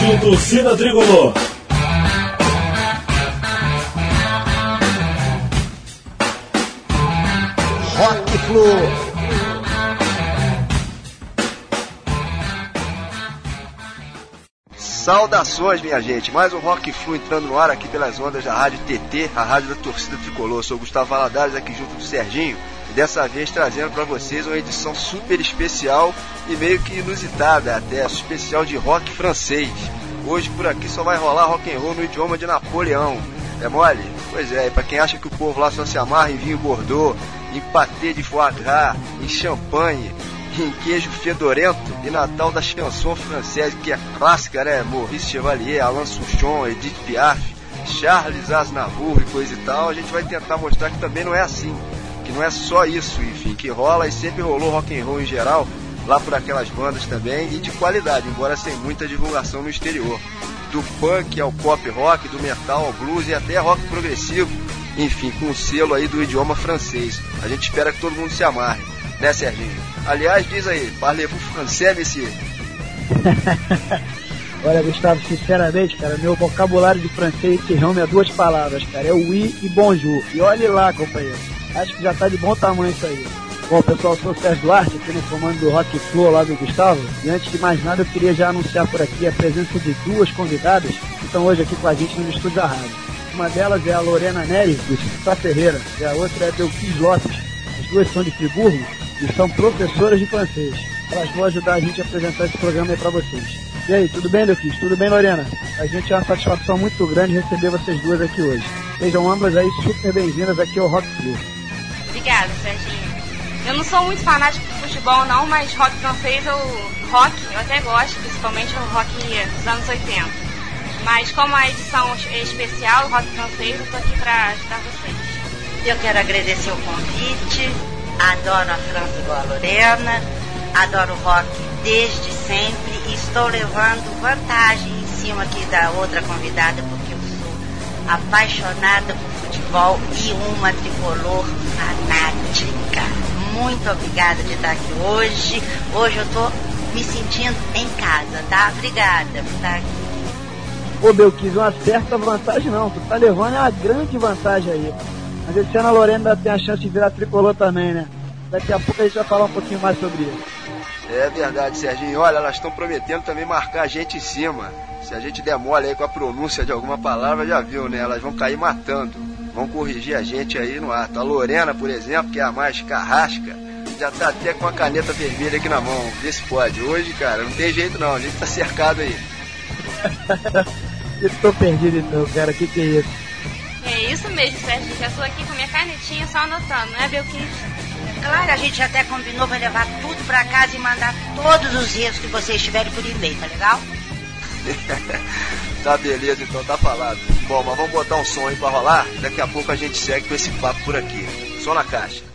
Rádio Torcida Tricolor. Rock Flu. Saudações, minha gente. Mais um Rock Flu entrando no ar aqui pelas ondas da Rádio TT, a rádio da torcida tricolor. Sou Gustavo Valadares aqui junto com o Serginho e dessa vez trazendo para vocês uma edição super especial e meio que inusitada até, especial de rock francês. Hoje por aqui só vai rolar rock and roll no idioma de Napoleão. É mole? Pois é, e para quem acha que o povo lá só se amarra em vinho Bordeaux, em patê de foie gras, em champanhe, em queijo fedorento e Natal da chanson francesa, que é clássica, né? Maurice Chevalier, Alain Souchon, Edith Piaf, Charles Aznavour e coisa e tal, a gente vai tentar mostrar que também não é assim, que não é só isso, enfim, que rola e sempre rolou rock and roll em geral, lá por aquelas bandas também, e de qualidade, embora sem muita divulgação no exterior. Do punk ao pop rock, do metal ao blues e até rock progressivo, enfim, com o selo aí do idioma francês. A gente espera que todo mundo se amarre, né, Serginho? Aliás, diz aí, parlez-vous français, monsieur? Olha, Gustavo, sinceramente, cara, meu vocabulário de francês se resume a duas palavras, cara. É oui e bonjour. E olhe lá, companheiro. Acho que já tá de bom tamanho isso aí. Bom, pessoal, sou o Sérgio Duarte, aqui no comando do Rock Flow lá do Gustavo. E antes de mais nada, eu queria já anunciar por aqui a presença de duas convidadas que estão hoje aqui com a gente no estúdio da rádio. Uma delas é a Lorena Neri, do Citá Ferreira, e a outra é a Belkis Lopes. As duas são de Friburgo e são professoras de francês. Elas vão ajudar a gente a apresentar esse programa aí pra vocês. E aí, tudo bem, Belkis? Tudo bem, Lorena? A gente é uma satisfação muito grande receber vocês duas aqui hoje. Sejam ambas aí super bem-vindas aqui ao Rock Flu. Obrigada, Serginho. Eu não sou muito fanático de futebol não, mas rock francês eu rock eu até gosto, principalmente o rock dos anos 80. Mas como a edição é especial, rock francês, eu tô aqui para ajudar vocês. Eu quero agradecer o convite. Adoro a França igual a Lorena. Adoro rock desde sempre e estou levando vantagem em cima aqui da outra convidada porque apaixonada por futebol e uma tricolor fanática muito obrigada de estar aqui hoje. Hoje eu tô me sentindo em casa, tá? Obrigada por estar aqui. Ô, Belkis, uma certa vantagem não. Tu tá levando uma grande vantagem aí. Mas esse ano a Lorena ainda tem a chance de virar tricolor também, né? Daqui a pouco a gente vai falar um pouquinho mais sobre isso. É verdade, Serginho. Olha, elas estão prometendo também marcar a gente em cima. Se a gente der mole aí com a pronúncia de alguma palavra, já viu, né? Elas vão cair matando. Vão corrigir a gente aí no ato. A Lorena, por exemplo, que é a mais carrasca, já tá até com a caneta vermelha aqui na mão. Vê se pode. Hoje, cara, não tem jeito não. A gente tá cercado aí. Eu tô perdido então, cara. Que que é isso? É isso mesmo, Sérgio. Já estou aqui com minha canetinha só anotando, né, Belkis? Claro, a gente até combinou vai levar tudo pra casa e mandar todos os erros que vocês tiverem por e-mail, tá legal? tá beleza, então tá falado. Bom, mas vamos botar um som aí pra rolar. Daqui a pouco a gente segue com esse papo por aqui. Só na caixa.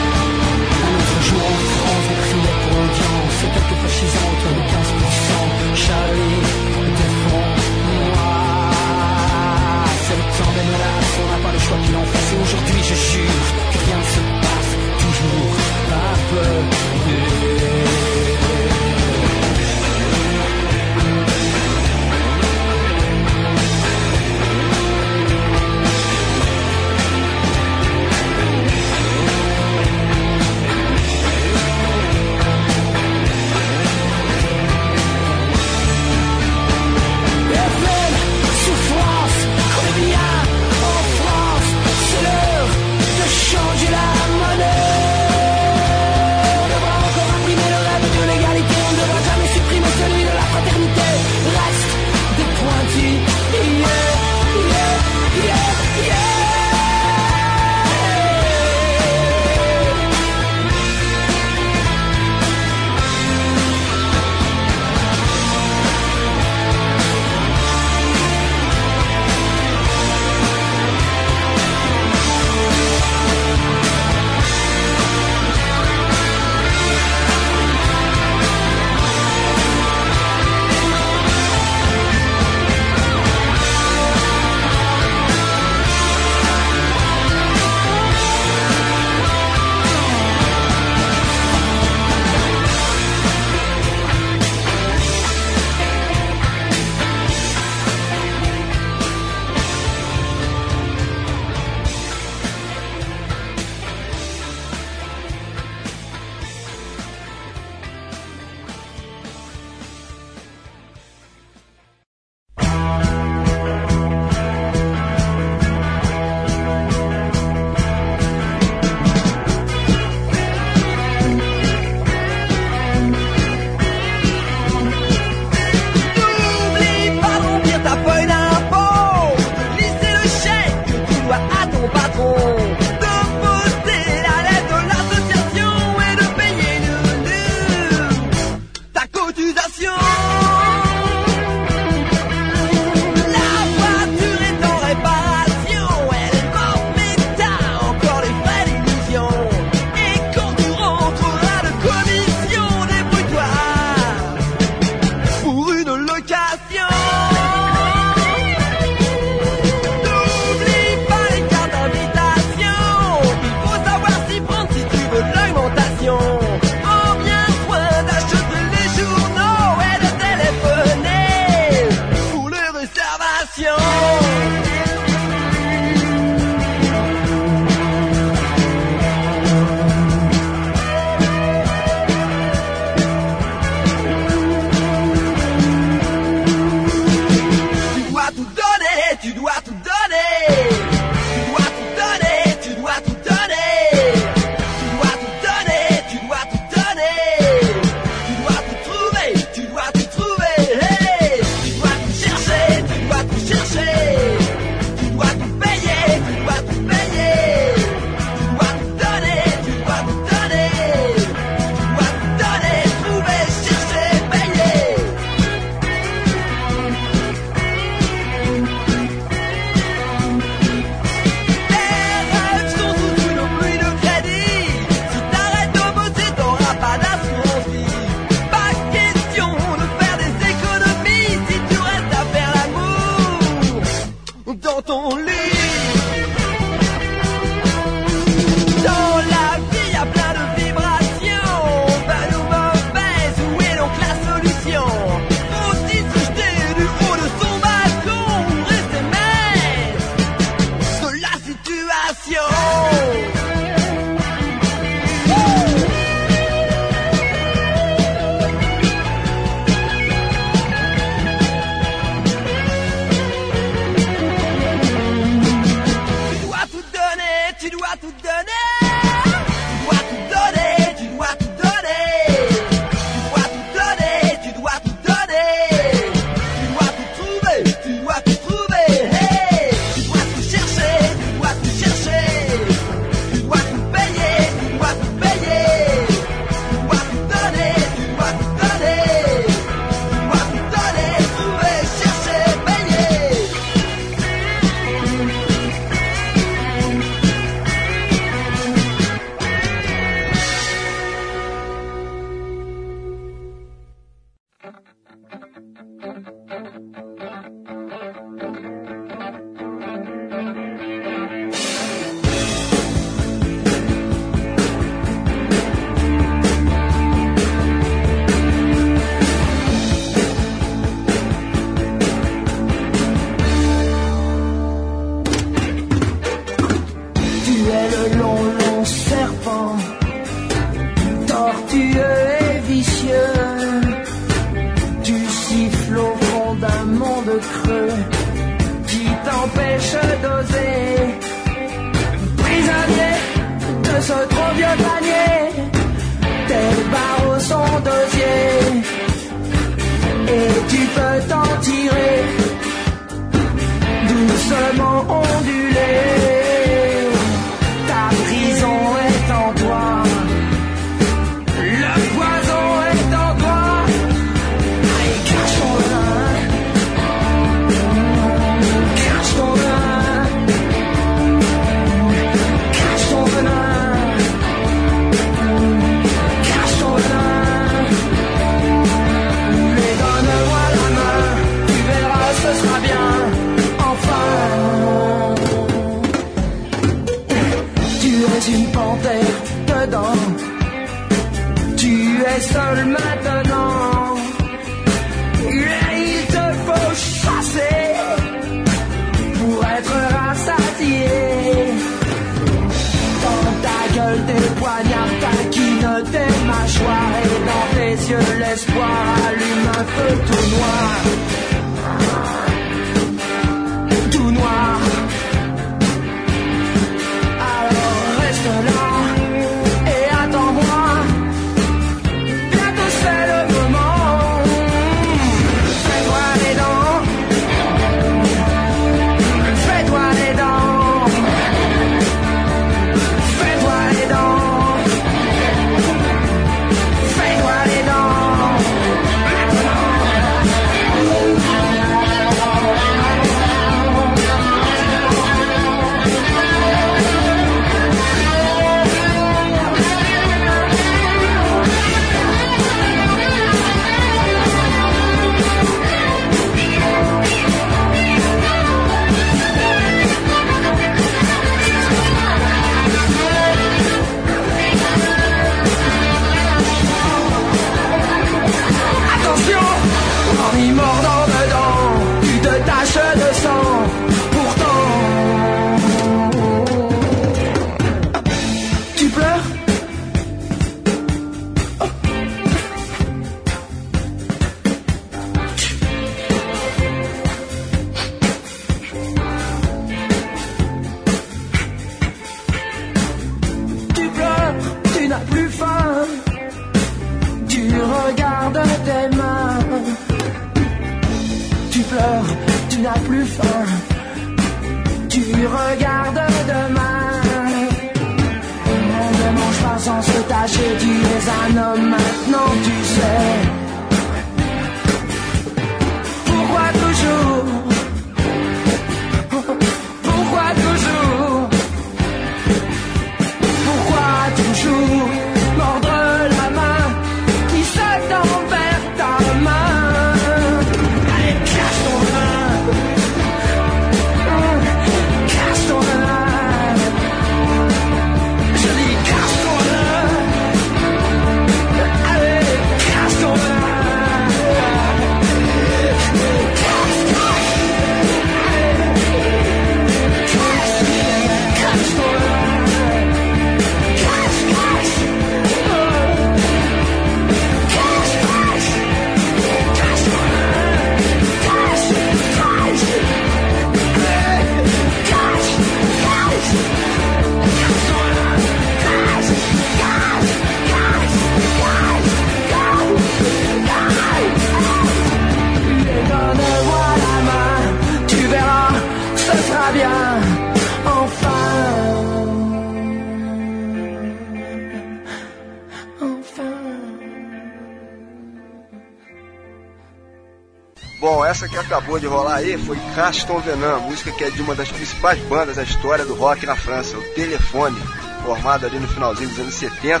Bom, essa que acabou de rolar aí foi Caston Venant", música que é de uma das principais bandas da história do rock na França, o Telefone, formado ali no finalzinho dos anos 70,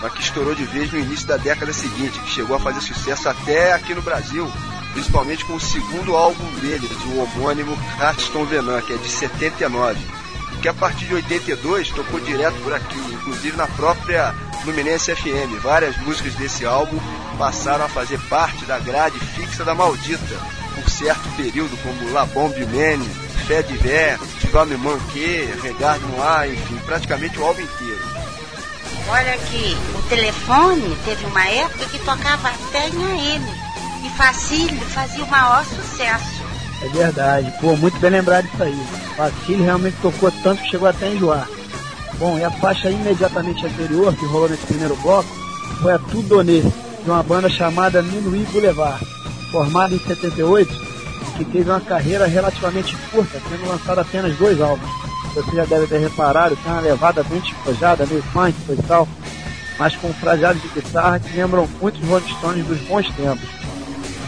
mas que estourou de vez no início da década seguinte, que chegou a fazer sucesso até aqui no Brasil, principalmente com o segundo álbum dele, o homônimo Caston Venant", que é de 79, que a partir de 82 tocou direto por aqui, inclusive na própria Fluminense FM. Várias músicas desse álbum passaram a fazer parte da grade fixa da Maldita, por certo período, como La Bombe Mene, Fé de Vé, Tivame Manque, Regard Noir, enfim, praticamente o álbum inteiro. Olha aqui, o telefone teve uma época que tocava até em AM, e Facílio fazia o maior sucesso. É verdade, pô, muito bem lembrado isso aí. Facílio realmente tocou tanto que chegou até a enjoar. Bom, e a faixa imediatamente anterior, que rolou nesse primeiro bloco, foi a Tudonê, de uma banda chamada Minuí Boulevard formada em 78, que teve uma carreira relativamente curta, tendo lançado apenas dois álbuns. Você já deve ter reparado, tem uma levada bem despojada, meio funk, e tal, mas com fraseados de guitarra que lembram muito os Rolling Stones dos bons tempos.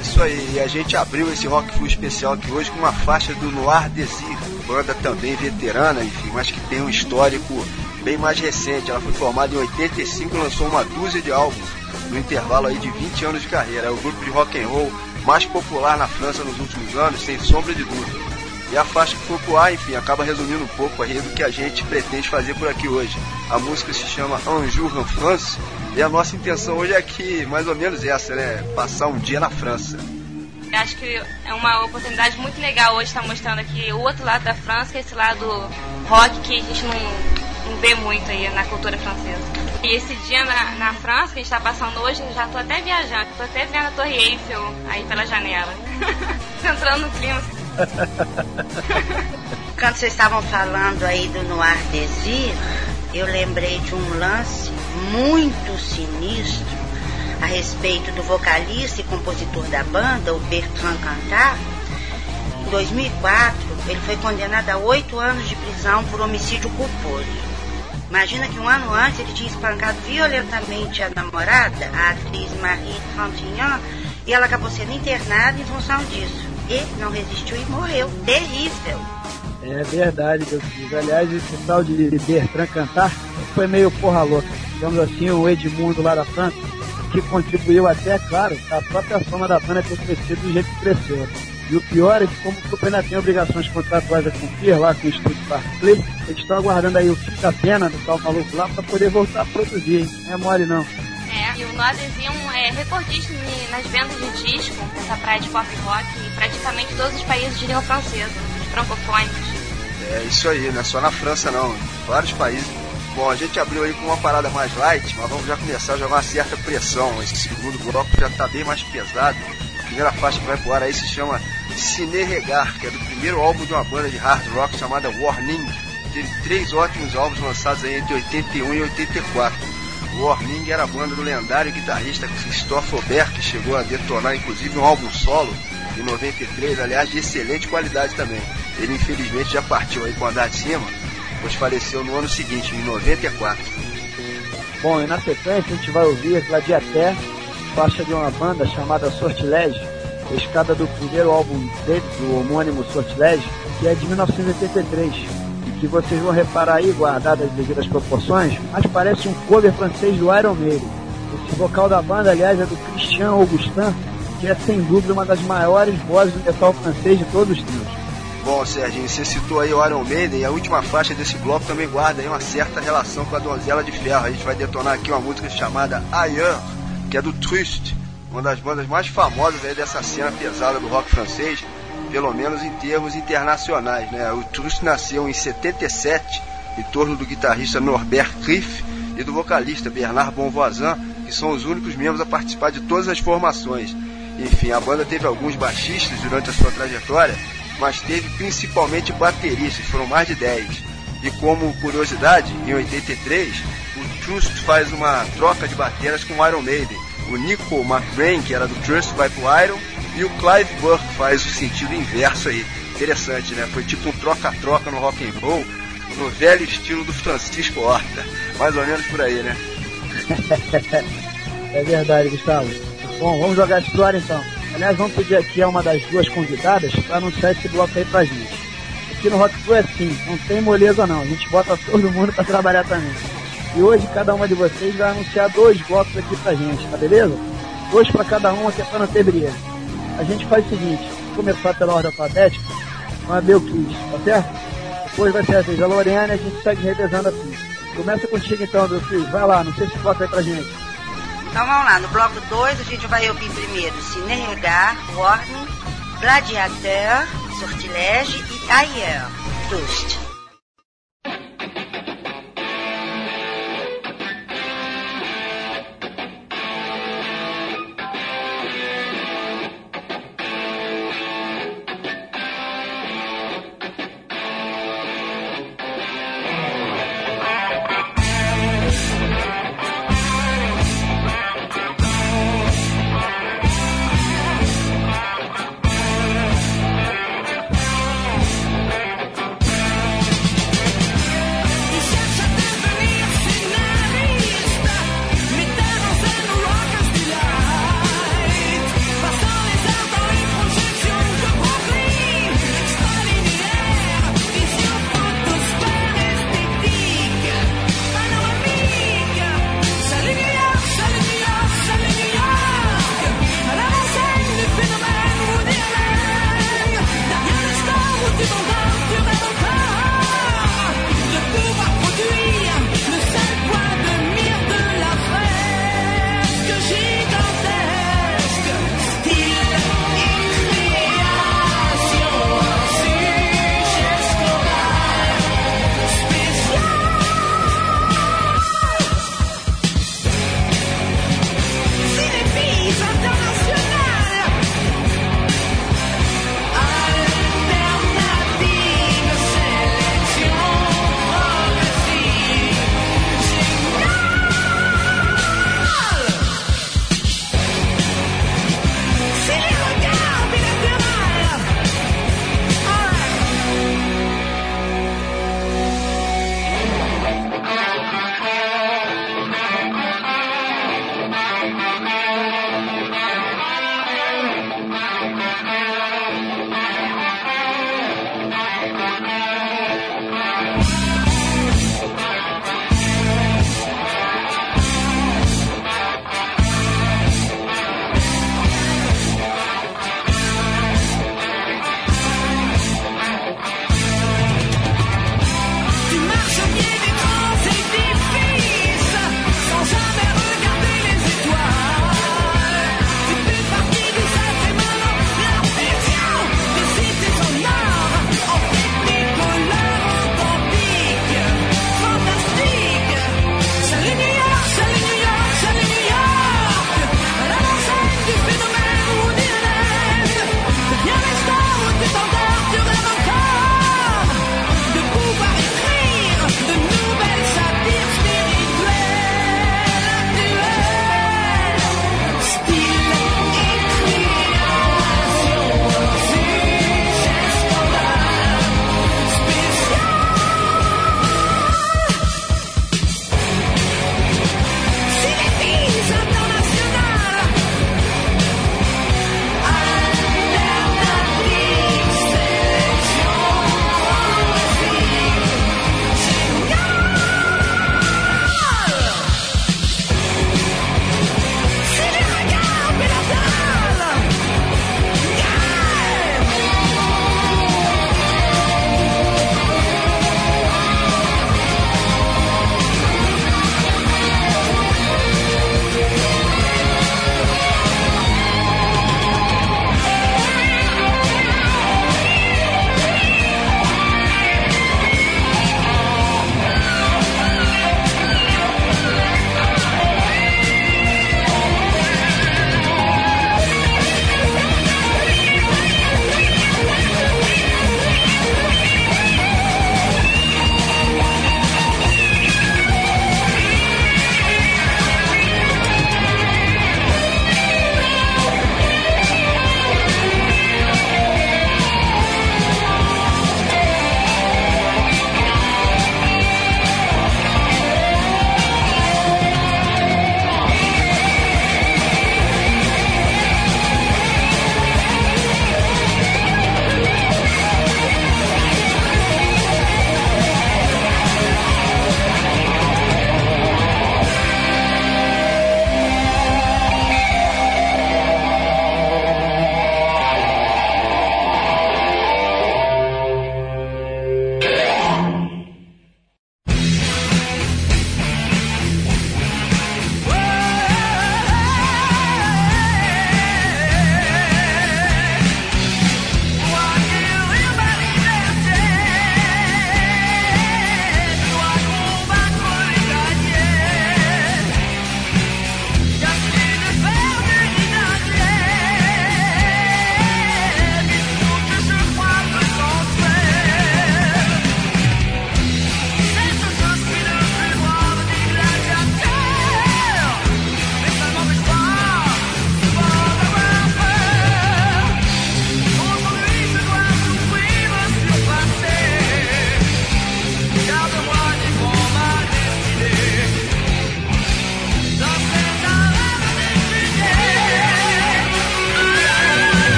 Isso aí, e a gente abriu esse Rock Flu especial aqui hoje com uma faixa do Noir Desir, banda também veterana, enfim, mas que tem um histórico bem mais recente. Ela foi formada em 85 e lançou uma dúzia de álbuns no intervalo aí de 20 anos de carreira. É o grupo de rock and roll mais popular na França nos últimos anos, sem sombra de dúvida. E a faixa que foi pro ar, enfim, acaba resumindo um pouco aí do que a gente pretende fazer por aqui hoje. A música se chama Un jour en France e a nossa intenção hoje é aqui, mais ou menos essa, né? Passar um dia na França. Eu acho que é uma oportunidade muito legal hoje estar mostrando aqui o outro lado da França, que esse lado rock que a gente não, não vê muito aí na cultura francesa. E esse dia na, na França que a gente está passando hoje, eu já estou até viajando, estou até vendo a Torre Eiffel aí pela janela. Entrando no clima. Quando vocês estavam falando aí do Noir Desir, eu lembrei de um lance muito sinistro a respeito do vocalista e compositor da banda, o Bertrand Cantat. Em 2004, ele foi condenado a oito anos de prisão por homicídio culposo. Imagina que um ano antes ele tinha espancado violentamente a namorada, a atriz Marie Trintignant, e ela acabou sendo internada em função disso. E não resistiu e morreu. Terrível. É verdade, meu filho. Aliás, esse tal de Bertrand Cantar foi meio porra louca. Digamos assim, o Edmundo lá da França, que contribuiu até, claro, a própria fama da banda ter crescido do jeito que cresceu. E o pior é que, como o ainda tem obrigações contratuais a cumprir lá com o Estúdio Barclay, eles estão aguardando aí o fim da pena do tal maluco lá para poder voltar a produzir, hein? Não é mole não. É, e o Nodezinho é recordista nas vendas de disco dessa praia de pop rock em praticamente todos os países de língua francesa, os francofônicos. É isso aí, não é só na França não, vários países. Bom, a gente abriu aí com uma parada mais light, mas vamos já começar a jogar uma certa pressão. Esse segundo bloco já está bem mais pesado. A primeira faixa que vai pro ar aí se chama Cine Regar, que é do primeiro álbum de uma banda de hard rock chamada Warning. Teve três ótimos álbuns lançados aí entre 81 e 84. O Warning era a banda do lendário guitarrista Christophe Aubert, que chegou a detonar inclusive um álbum solo em 93, aliás, de excelente qualidade também. Ele infelizmente já partiu aí com o andar de cima, pois faleceu no ano seguinte, em 94. Bom, e na sequência a gente vai ouvir Gladiaté, faixa de uma banda chamada Sortilégio, escada do primeiro álbum dele, do homônimo Sortilégio, que é de 1983. E que vocês vão reparar aí, guardadas as devidas proporções, mas parece um cover francês do Iron Maiden. Esse vocal da banda, aliás, é do Christian Augustin, que é sem dúvida uma das maiores vozes do metal francês de todos os tempos. Bom, Serginho, você citou aí o Iron Maiden e a última faixa desse bloco também guarda aí uma certa relação com a Donzela de Ferro. A gente vai detonar aqui uma música chamada Ailleurs, que é do Trust, uma das bandas mais famosas aí dessa cena pesada do rock francês, pelo menos em termos internacionais, né? O Trust nasceu em 77 em torno do guitarrista Norbert Kriff e do vocalista Bernard Bonvoisin, que são os únicos membros a participar de todas as formações. Enfim, a banda teve alguns baixistas durante a sua trajetória, mas teve principalmente bateristas, foram mais de 10. E como curiosidade, em 83, o Trust faz uma troca de bateras com o Iron Maiden. O Nico McBrain, que era do Trust, vai pro Iron, e o Clive Burke faz o sentido inverso aí. Interessante, né? Foi tipo um troca-troca no rock and roll, no velho estilo do Francisco Horta. Mais ou menos por aí, né? é verdade, Gustavo. Bom, vamos jogar pro ar então. Aliás, vamos pedir aqui a uma das duas convidadas para anunciar esse bloco aí pra gente. Aqui no Rock Flu é assim, não tem moleza não, a gente bota todo mundo para trabalhar também. E hoje cada uma de vocês vai anunciar dois blocos aqui pra gente, tá beleza? Dois para cada um aqui é pra não ter briga. A gente faz o seguinte, começar pela ordem alfabética, com a Belkis, tá certo? Depois vai ser a vez da Lorena e a gente segue revezando assim. Começa contigo então, Belkis, vai lá, não sei se bloco aí pra gente. Então vamos lá, no bloco 2 a gente vai ouvir primeiro Cine Regar, Warning, Gladiateur, Sortilégio e Ailleurs, Trust.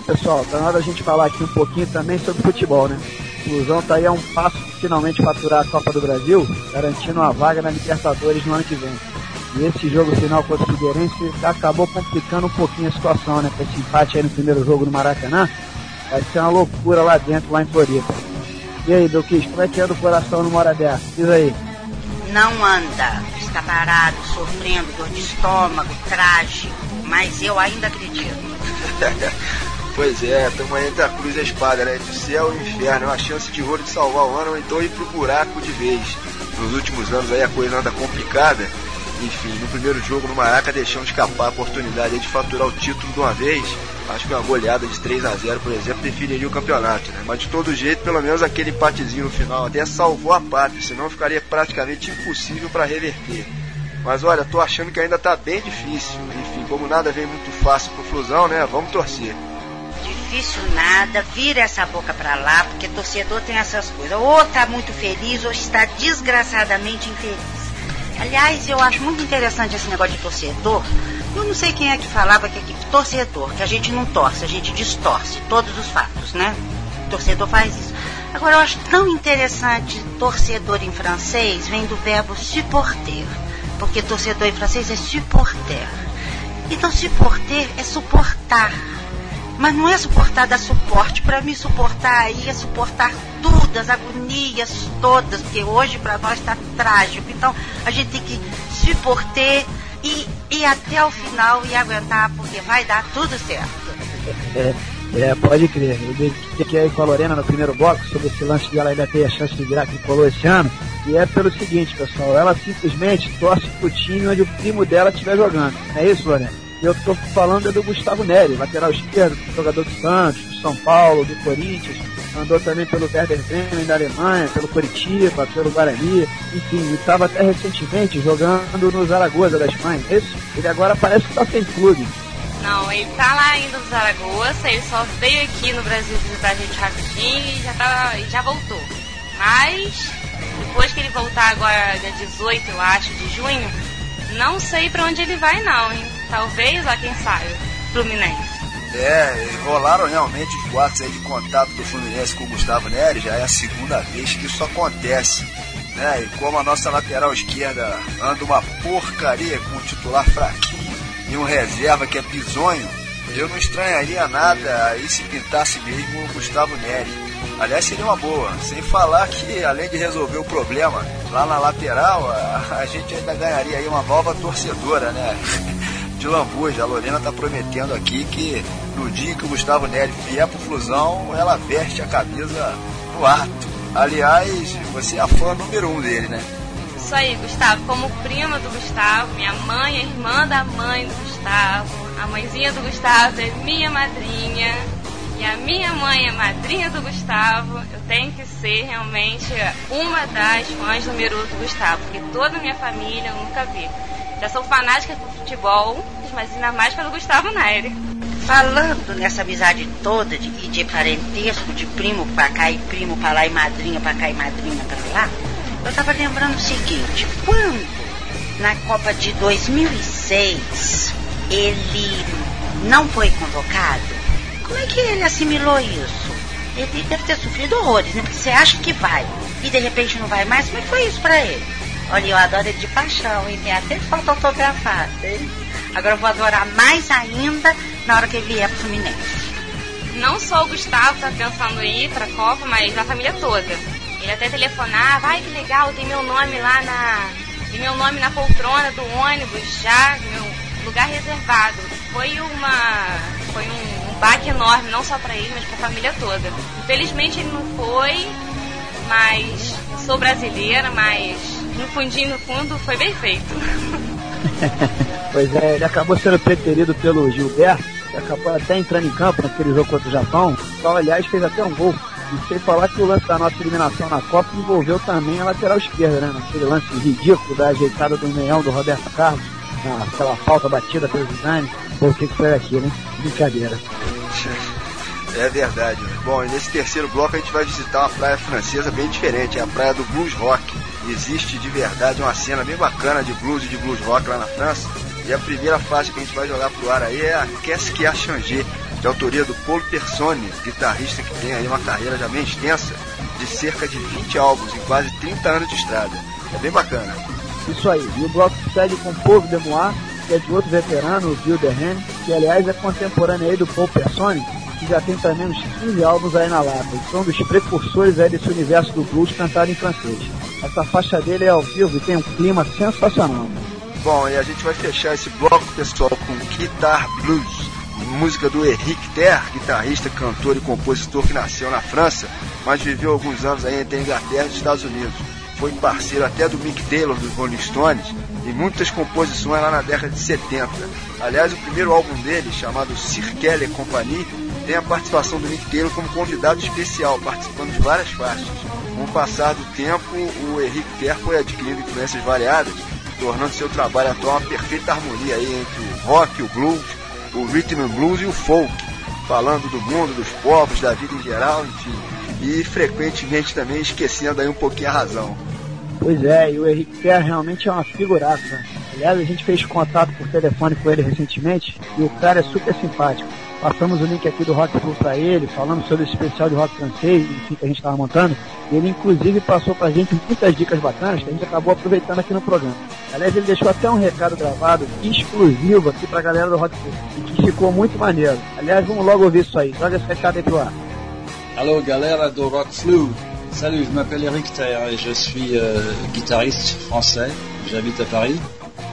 Bom, pessoal, tá na hora da gente falar aqui um pouquinho também sobre futebol, né? O Flusão tá aí a um passo de finalmente faturar a Copa do Brasil, garantindo uma vaga na Libertadores no ano que vem. E esse jogo final contra o Figueirense acabou complicando um pouquinho a situação, né? Com esse empate aí no primeiro jogo no Maracanã, vai ser uma loucura lá dentro, lá em Floripa. E aí, Belkis, como é que anda o coração numa hora dessa? Diz aí. Não anda, está parado, sofrendo dor de estômago, trágico, mas eu ainda acredito. Pois é, estamos entre a cruz e a espada, né? Entre o céu e o inferno. É uma chance de ouro de salvar o ano ou então ir pro buraco de vez. Nos últimos anos aí a coisa anda complicada. Enfim, no primeiro jogo no Maraca deixamos escapar a oportunidade de faturar o título de uma vez. Acho que uma goleada de 3 a 0 por exemplo, definiria o campeonato, né? Mas de todo jeito, pelo menos aquele empatezinho no final até salvou a pátria, senão ficaria praticamente impossível para reverter. Mas olha, tô achando que ainda tá bem difícil. Enfim, como nada vem muito fácil pro Flusão, né? Vamos torcer difícil nada, vira essa boca para lá, porque torcedor tem essas coisas. Ou tá muito feliz ou está desgraçadamente infeliz. Aliás, eu acho muito interessante esse negócio de torcedor. Eu não sei quem é que falava que é torcedor, que a gente não torce, a gente distorce todos os fatos, né? Torcedor faz isso. Agora, eu acho tão interessante torcedor em francês, vem do verbo supporter, porque torcedor em francês é supporter. Então, supporter é suportar mas não é suportar dar suporte. Para mim, suportar aí é suportar tudo, as agonias todas, porque hoje para nós está trágico. Então, a gente tem que suportar e ir até o final e aguentar, porque vai dar tudo certo. É, é pode crer. Eu fiquei aí com a Lorena no primeiro bloco sobre esse lance de ela ainda ter a chance de virar que colou esse ano. E é pelo seguinte, pessoal, ela simplesmente torce pro time onde o primo dela estiver jogando. É isso, Lorena? Eu estou falando é do Gustavo Neri, lateral esquerdo, jogador do Santos, do São Paulo, do Corinthians, andou também pelo Werder Bremen da Alemanha, pelo Curitiba, pelo Guarani, enfim, estava até recentemente jogando no Zaragoza da Espanha. Esse, ele agora parece que está sem clube. Não, ele tá lá ainda no Zaragoza, ele só veio aqui no Brasil visitar a gente rapidinho e já, tá, já voltou. Mas, depois que ele voltar agora, dia 18, eu acho, de junho, não sei para onde ele vai não, hein? Talvez, ó, quem sabe, Fluminense. É, rolaram realmente os boatos aí de contato do Fluminense com o Gustavo Nery, já é a segunda vez que isso acontece. né? E como a nossa lateral esquerda anda uma porcaria com um titular fraquinho e um reserva que é bizonho, eu não estranharia nada aí se pintasse mesmo o Gustavo Neri. Aliás, seria uma boa. Sem falar que, além de resolver o problema lá na lateral, a, a gente ainda ganharia aí uma nova torcedora, né? De lambuja. A Lorena está prometendo aqui que no dia que o Gustavo Neri vier pro Flusão, ela veste a camisa no ato. Aliás, você é a fã número um dele, né? Isso aí, Gustavo. Como prima do Gustavo, minha mãe é irmã da mãe do Gustavo. A mãezinha do Gustavo é minha madrinha. E a minha mãe é madrinha do Gustavo. Eu tenho que ser realmente uma das fãs número um do Gustavo. Porque toda a minha família eu nunca vi. Já sou fanática por futebol, mas ainda mais pelo Gustavo Nair. Falando nessa amizade toda de, de parentesco, de primo pra cá e primo pra lá e madrinha pra cá e madrinha pra lá, eu tava lembrando o seguinte, quando na Copa de 2006 ele não foi convocado, como é que ele assimilou isso? Ele deve ter sofrido horrores, né? Porque você acha que vai e de repente não vai mais, como é que foi isso pra ele? Olha, eu adoro ele de paixão? Tem até foto autografada, hein? Agora eu vou adorar mais ainda na hora que ele vier pro Fluminense. Não só o Gustavo tá pensando em ir pra Copa, mas a família toda. Ele até telefonava, ai que legal, tem meu nome lá na. Tem meu nome na poltrona do ônibus já, meu lugar reservado. Foi uma. Foi um, um baque enorme, não só para ele, mas pra família toda. Infelizmente ele não foi, mas sou brasileira, mas no fundinho, no fundo, foi bem feito. pois é, ele acabou sendo preterido pelo Gilberto, que acabou até entrando em campo naquele jogo contra o Japão. Então, aliás, fez até um gol. E sem falar que o lance da nossa eliminação na Copa envolveu também a lateral esquerda, né? Naquele lance ridículo da ajeitada do meião do Roberto Carlos, aquela falta batida pelo Zidane. Pô, o que, que foi aquilo, hein? Brincadeira. É verdade. Bom, e nesse terceiro bloco a gente vai visitar uma praia francesa bem diferente, é a praia do blues rock. Existe de verdade uma cena bem bacana de blues e de blues rock lá na França. E a primeira faixa que a gente vai jogar pro ar aí é a Qu'est-ce a de autoria do Paul Persone, guitarrista que tem aí uma carreira já bem extensa, de cerca de 20 álbuns em quase 30 anos de estrada. É bem bacana. Isso aí. E o bloco segue com Povo de Moir, que é de outro veterano, o Gil Derren, que aliás é contemporâneo aí do Paul Persone, que já tem também uns 15 álbuns aí na lata. E são dos precursores aí desse universo do blues cantado em francês. Essa faixa dele é ao vivo e tem um clima sensacional. Bom, e a gente vai fechar esse bloco, pessoal, com Guitar Blues, música do Henrique Ter, guitarrista, cantor e compositor que nasceu na França, mas viveu alguns anos aí entre a Inglaterra e os Estados Unidos. Foi parceiro até do Mick Taylor dos Rolling Stones e muitas composições lá na década de 70. Aliás, o primeiro álbum dele, chamado Circle Compagnie, tem a participação do Mick Taylor como convidado especial, participando de várias faixas. Com o passar do tempo, o Henrique Ter foi adquirindo influências variadas, tornando seu trabalho atual uma perfeita harmonia aí entre o rock, o blues, o rhythm and blues e o folk, falando do mundo, dos povos, da vida em geral, enfim, e frequentemente também esquecendo aí um pouquinho a razão. Pois é, e o Henrique Ter realmente é uma figuraça. Aliás, a gente fez contato por telefone com ele recentemente e o cara é super simpático. Passamos o link aqui do Rock Flu para ele, falando sobre esse especial de rock francês, que a gente estava montando. Ele, inclusive, passou para a gente muitas dicas bacanas que a gente acabou aproveitando aqui no programa. Aliás, ele deixou até um recado gravado exclusivo aqui para a galera do Rock Flu, e que ficou muito maneiro. Aliás, vamos logo ouvir isso aí. Joga esse recado aí pro ar. Alô, galera do Rock Flu. Salut, je m'appelle Eric Ter et je suis euh, guitariste français. J'habite à Paris.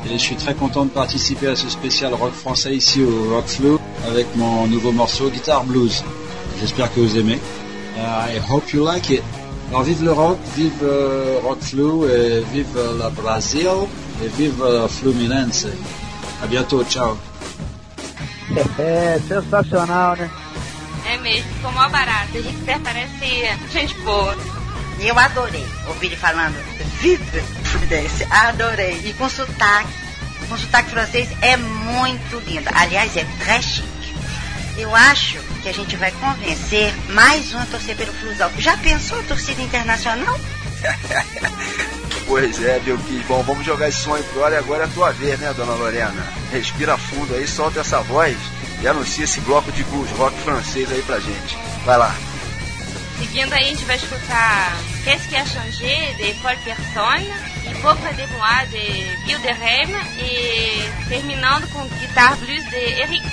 Et je suis très content de participer à ce spécial rock français ici au Rock Flu avec mon nouveau morceau Guitar Blues. J'espère que vous aimez. I hope you like it. Alors vive le rock, vive euh, Rock Flu et vive euh, la Brasil et vive euh, Fluminense. À bientôt, ciao. É, sensacional, né? É mesmo, ficou mó barato. A gente parece gente boa. E eu adorei ouvir ele falando Vive Fluminense. Adorei. E com sotaque, com sotaque francês é muito lindo. Aliás, é très chique. Eu acho que a gente vai convencer mais um a torcer pelo Flusão. Já pensou a torcida internacional? Pois é, Belkis. Bom, vamos jogar esse aí pro ar e agora é a tua vez, né, dona Lorena? Respira fundo aí, solta essa voz e anuncia esse bloco de blues rock francês aí pra gente. Vai lá. Seguindo aí, a gente vai escutar Qu'est-ce qui a changé? De Paul Person Pauvre de Moi de Bill Derheim e terminando com Guitar Blues de Eric.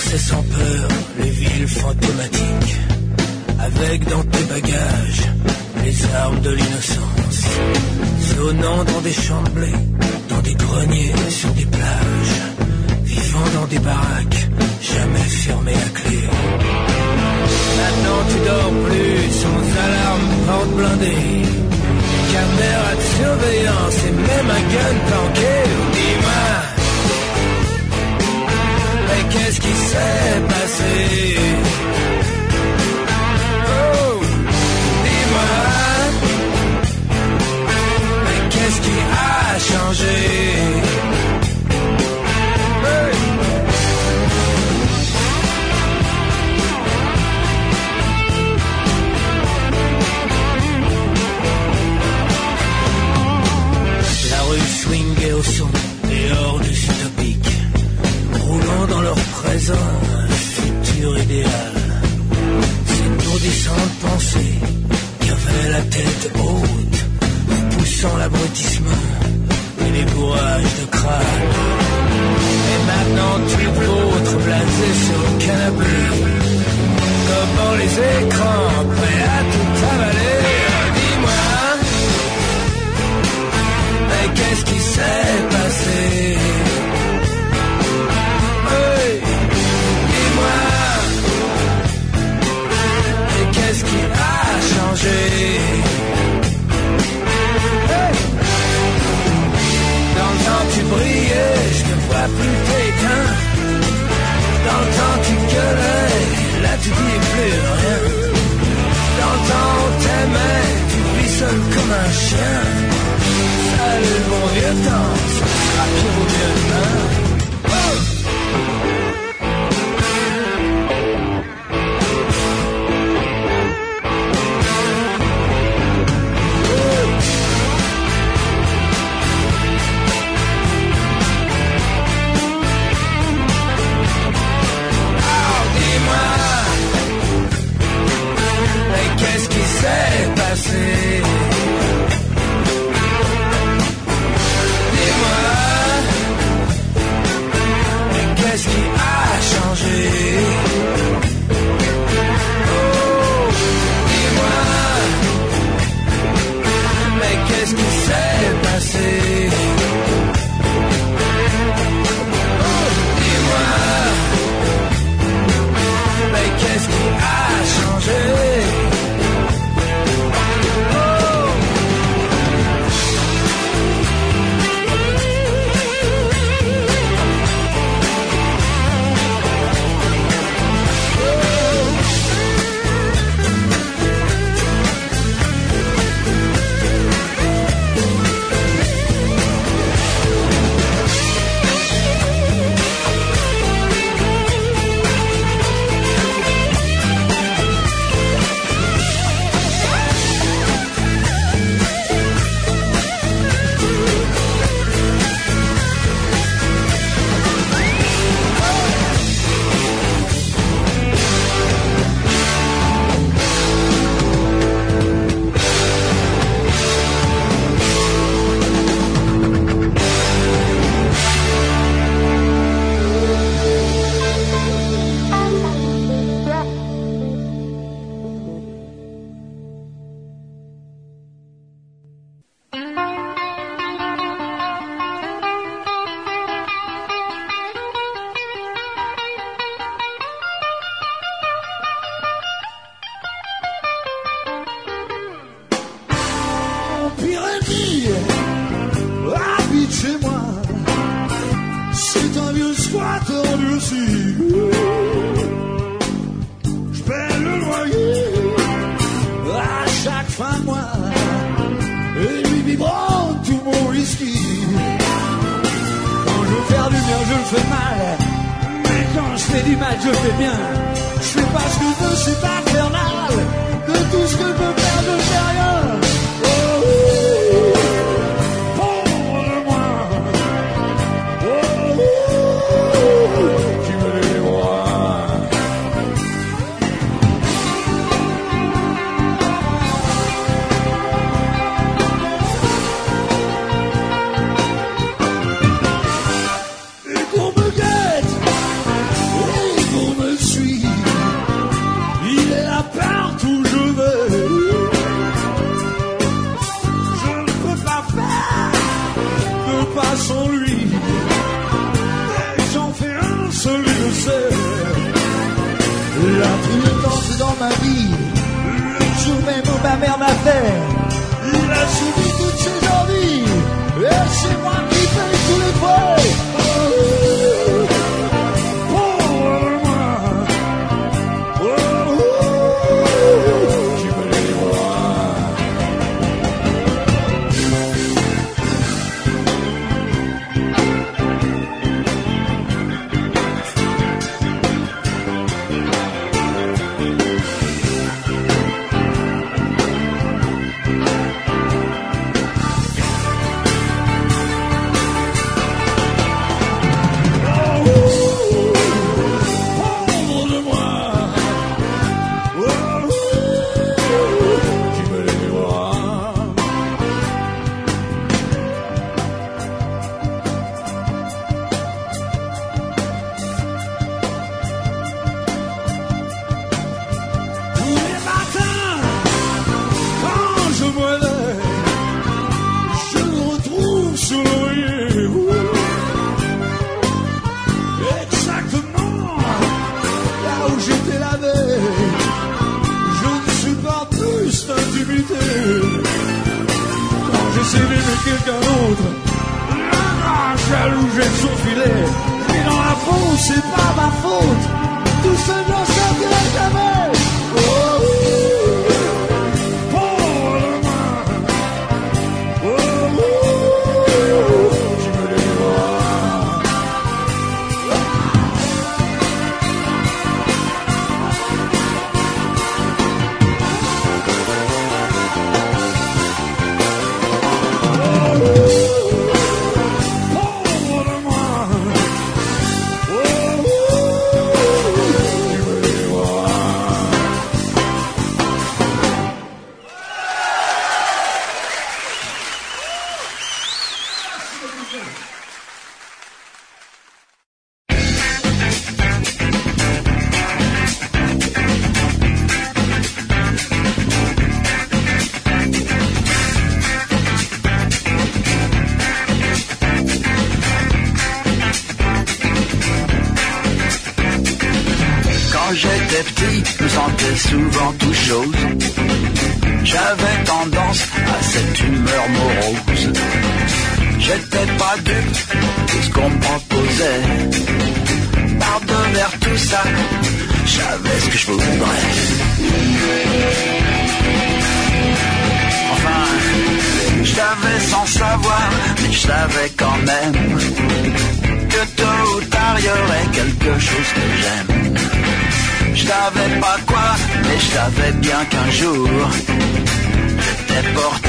Traverser sans peur les villes fantomatiques, avec dans tes bagages les armes de l'innocence, sonnant dans des champs de blé, dans des greniers, sur des plages, vivant dans des baraques, jamais fermées à clé. Maintenant tu dors plus sans alarme, porte blindée, caméra de surveillance et même un gun planqué. Dis-moi. Qu'est-ce qui s'est passé? Oh, dis-moi. Mais qu'est-ce qui a changé? Présent un futur idéal. Cette tourdissante pensée qui avait la tête haute, poussant l'abrutissement et les bourrages de crâne. Et maintenant tu vôtres blasé sur le canapé, comme dans les écrans, prochaine. Salut, bon vieux temps, rapide au Vietnam.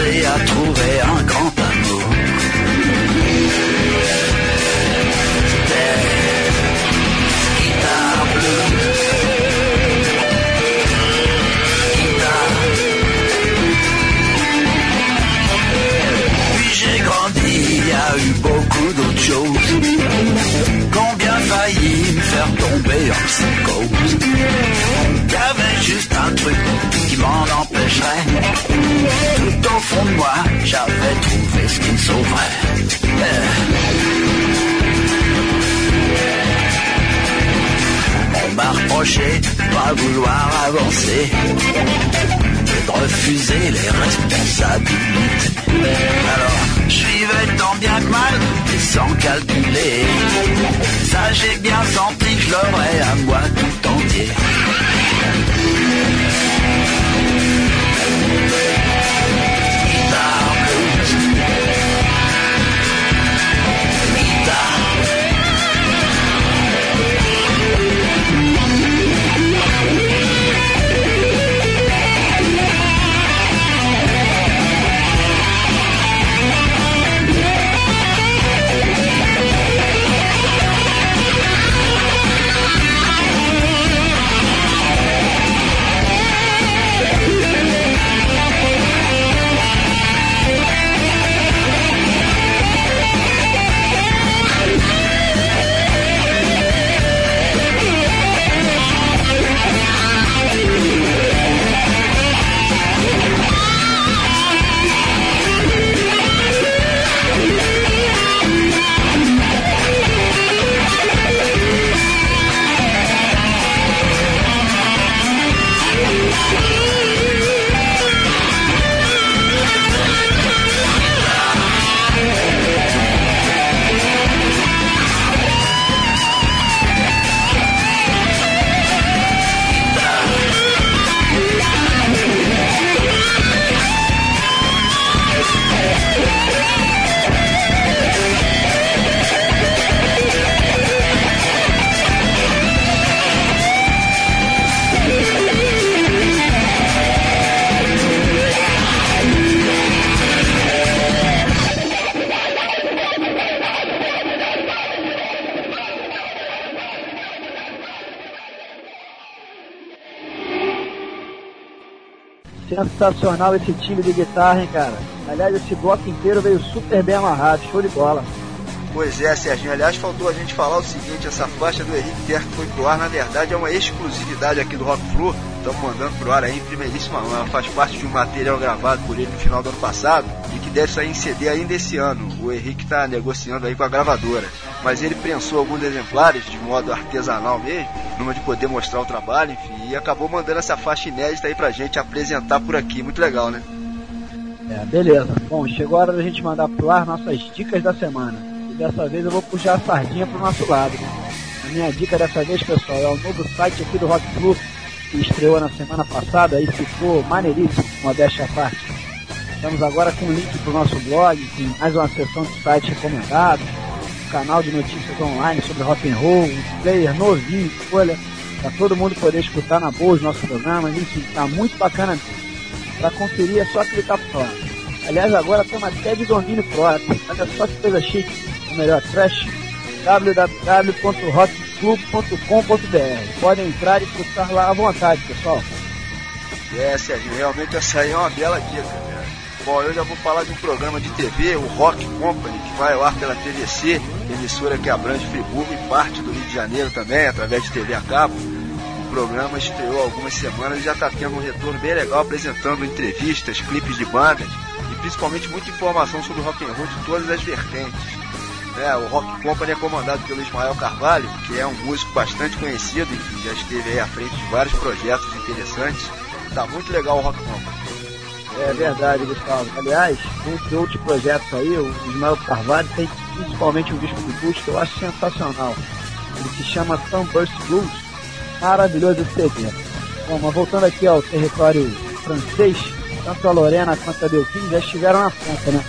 m'aider à trouver un grand amour. C'était guitare bleue. j'ai grandi, il y a eu beaucoup d'autres choses. Combien failli me faire tomber en psychose. Y avait juste un truc qui m'en empêcherait au fond de moi, j'avais trouvé ce qui me sauverait. Euh. On m'a reproché de pas vouloir avancer et de refuser les responsabilités. Alors, je vivais tant bien que mal et sans calculer. Ça, j'ai bien senti que je l'aurais à moi tout entier. Sensacional esse time de guitarra, hein, cara? Aliás, esse bloco inteiro veio super bem amarrado, show de bola. Pois é, Serginho. Aliás, faltou a gente falar o seguinte: essa faixa do Henrique Ter que foi pro ar, na verdade, é uma exclusividade aqui do Rock Flu. Estamos mandando pro ar aí em primeiríssima mão. Ela faz parte de um material gravado por ele no final do ano passado e que deve sair em CD ainda esse ano. O Henrique está negociando aí com a gravadora. Mas ele prensou alguns exemplares de modo artesanal mesmo, numa de poder mostrar o trabalho, enfim, e acabou mandando essa faixa inédita aí pra gente apresentar por aqui. Muito legal, né? É, beleza. Bom, chegou a hora da gente mandar pro ar nossas dicas da semana. E dessa vez eu vou puxar a sardinha pro nosso lado. A minha dica dessa vez, pessoal, é o novo site aqui do Rock Club, que estreou na semana passada e ficou maneiríssimo, modéstia à parte. Estamos agora com um link pro nosso blog, com mais uma seção de sites recomendados, um canal de notícias online sobre rock and roll, um player novinho, olha, para todo mundo poder escutar na boa os nossos programas, enfim, tá muito bacana. Para conferir é só clicar lá. Aliás, agora temos até de domínio próprio. Olha só que coisa chique ou melhor, trash, www.rockclub.com.br. Podem entrar e escutar lá à vontade, pessoal. É, Sérgio, realmente essa aí é uma bela dica, né? Bom, eu já vou falar de um programa de TV, o Rock Company, que vai ao ar pela TVC, emissora que abrange Friburgo e parte do Rio de Janeiro também, através de TV a cabo. O programa estreou algumas semanas e já está tendo um retorno bem legal, apresentando entrevistas, clipes de bandas e principalmente muita informação sobre o rock and roll de todas as vertentes. É, o Rock Company é comandado pelo Ismael Carvalho, que é um músico bastante conhecido e que já esteve à frente de vários projetos interessantes. Tá muito legal o Rock Company. É verdade, Gustavo. Aliás, entre outros projetos aí, o Ismael Carvalho tem principalmente um disco de blues que eu acho sensacional. Ele se chama Sunburst Blues. Maravilhoso esse CD. Bom, mas voltando aqui ao território francês, tanto a Lorena quanto a Delphine já estiveram na França, né?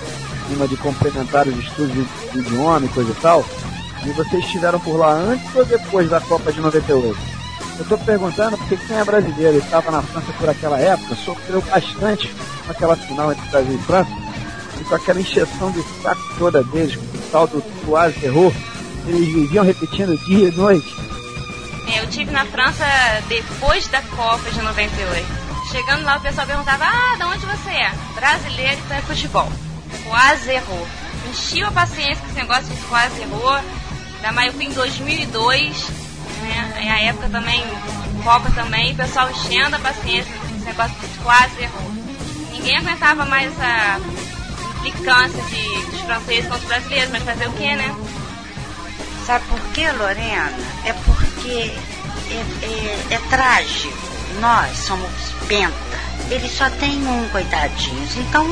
Numa de complementar os estudos de idioma e coisa e tal. E vocês estiveram por lá antes ou depois da Copa de 98? Eu estou perguntando porque quem é brasileiro e estava na França por aquela época sofreu bastante com aquela final entre Brasil e França e com aquela encheção de saco toda deles, com o tal do quase terror, eles viviam repetindo dia e noite. É, eu tive na França depois da Copa de 98. Chegando lá, o pessoal perguntava: Ah, de onde você é? Brasileiro então é futebol. Quase errou. Encheu a paciência com esse negócio de quase errou. Da fui em 2002, né? A época também, Copa também, o pessoal enchendo a paciência esse negócio de quase errou. Ninguém aguentava mais essa implicância de, dos franceses contra os brasileiros, mas fazer o quê, né? Sabe por quê, Lorena? É porque é, é, é trágico. Nós somos penta. Eles só têm um, coitadinhos. Então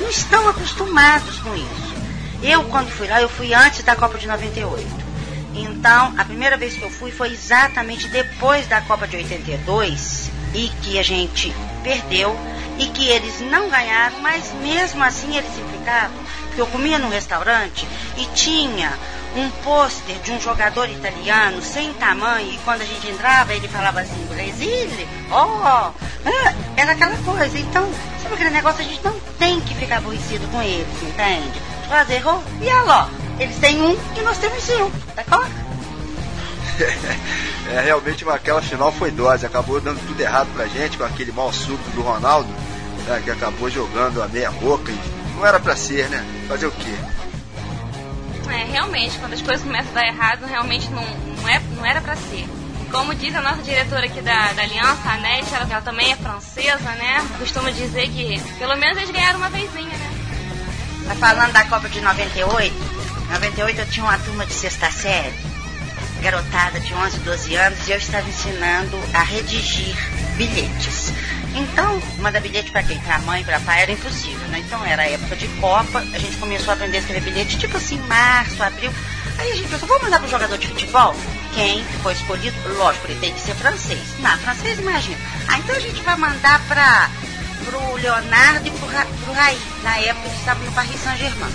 não estão acostumados com isso. Eu, quando fui lá, eu fui antes da Copa de 98. Então, a primeira vez que eu fui foi exatamente depois da Copa de 82 e que a gente perdeu e que eles não ganharam, mas mesmo assim eles implicavam. Porque eu comia num restaurante e tinha um pôster de um jogador italiano sem tamanho e quando a gente entrava ele falava assim, Brasília, oh, era aquela coisa. Então, sabe aquele negócio, a gente não tem que ficar aborrecido com eles, entende? Fazer errou e alô, eles têm um e nós temos cinco, tá claro? é, realmente aquela final foi dose, acabou dando tudo errado pra gente com aquele mal súbito do Ronaldo, né, que acabou jogando a meia boca e não era pra ser, né? Fazer o quê? É, realmente, quando as coisas começam a dar errado, realmente não, não, é, não era pra ser. Como diz a nossa diretora aqui da, da Aliança, a Anete, ela, ela também é francesa, né? Costuma dizer que pelo menos eles ganharam uma vezinha, né? Tá falando da Copa de 98? 98 eu tinha uma turma de sexta série, garotada de 11, 12 anos, e eu estava ensinando a redigir bilhetes. Então, mandar bilhete para quem? Para mãe, para pai era impossível, né? Então era época de Copa, a gente começou a aprender a escrever bilhete, tipo assim, março, abril. Aí a gente pensou, vamos mandar pro jogador de futebol? Quem foi escolhido? Lógico, ele tem que ser francês. Não, francês, imagina. Ah, então a gente vai mandar para pro Leonardo e pro, Ra, pro Raí. Na época eles estavam no Paris Saint-Germain.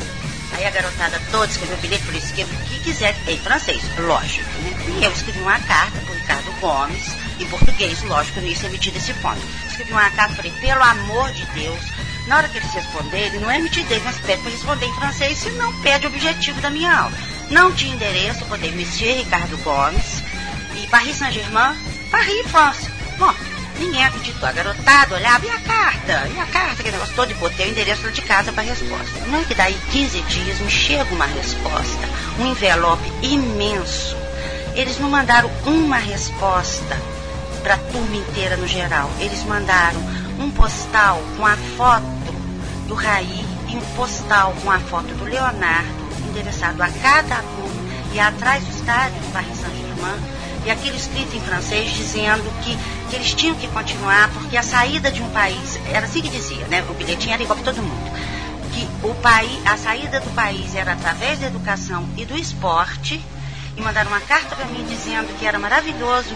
Aí a garotada toda escreveu bilhete, falou, escreva o que quiser, em francês, lógico. Né? E eu escrevi uma carta pro Ricardo Gomes, em português, lógico, eu não ia emitir esse ponto. Escrevi uma carta, falei, pelo amor de Deus, na hora que eles responderem, não é emitidez, mas pede para responder em francês, se não pede o objetivo da minha aula. Não tinha endereço, botei Monsieur Ricardo Gomes, e Paris Saint-Germain, Paris, França. Bom, Ninguém acreditou. A garotada olhava, e a carta? E a carta? Aquele negócio todo, e botei o endereço de casa para resposta. Não é que daí 15 dias me chega uma resposta, um envelope imenso. Eles não mandaram uma resposta para a turma inteira no geral. Eles mandaram um postal com a foto do Raí e um postal com a foto do Leonardo, endereçado a cada aluno, e atrás do estádio do Paris Saint-Germain, e aquele escrito em francês dizendo que, que eles tinham que continuar, porque a saída de um país, era assim que dizia, né? O bilhetinho era igual para todo mundo. Que o país, a saída do país era através da educação e do esporte, e mandaram uma carta para mim dizendo que era maravilhoso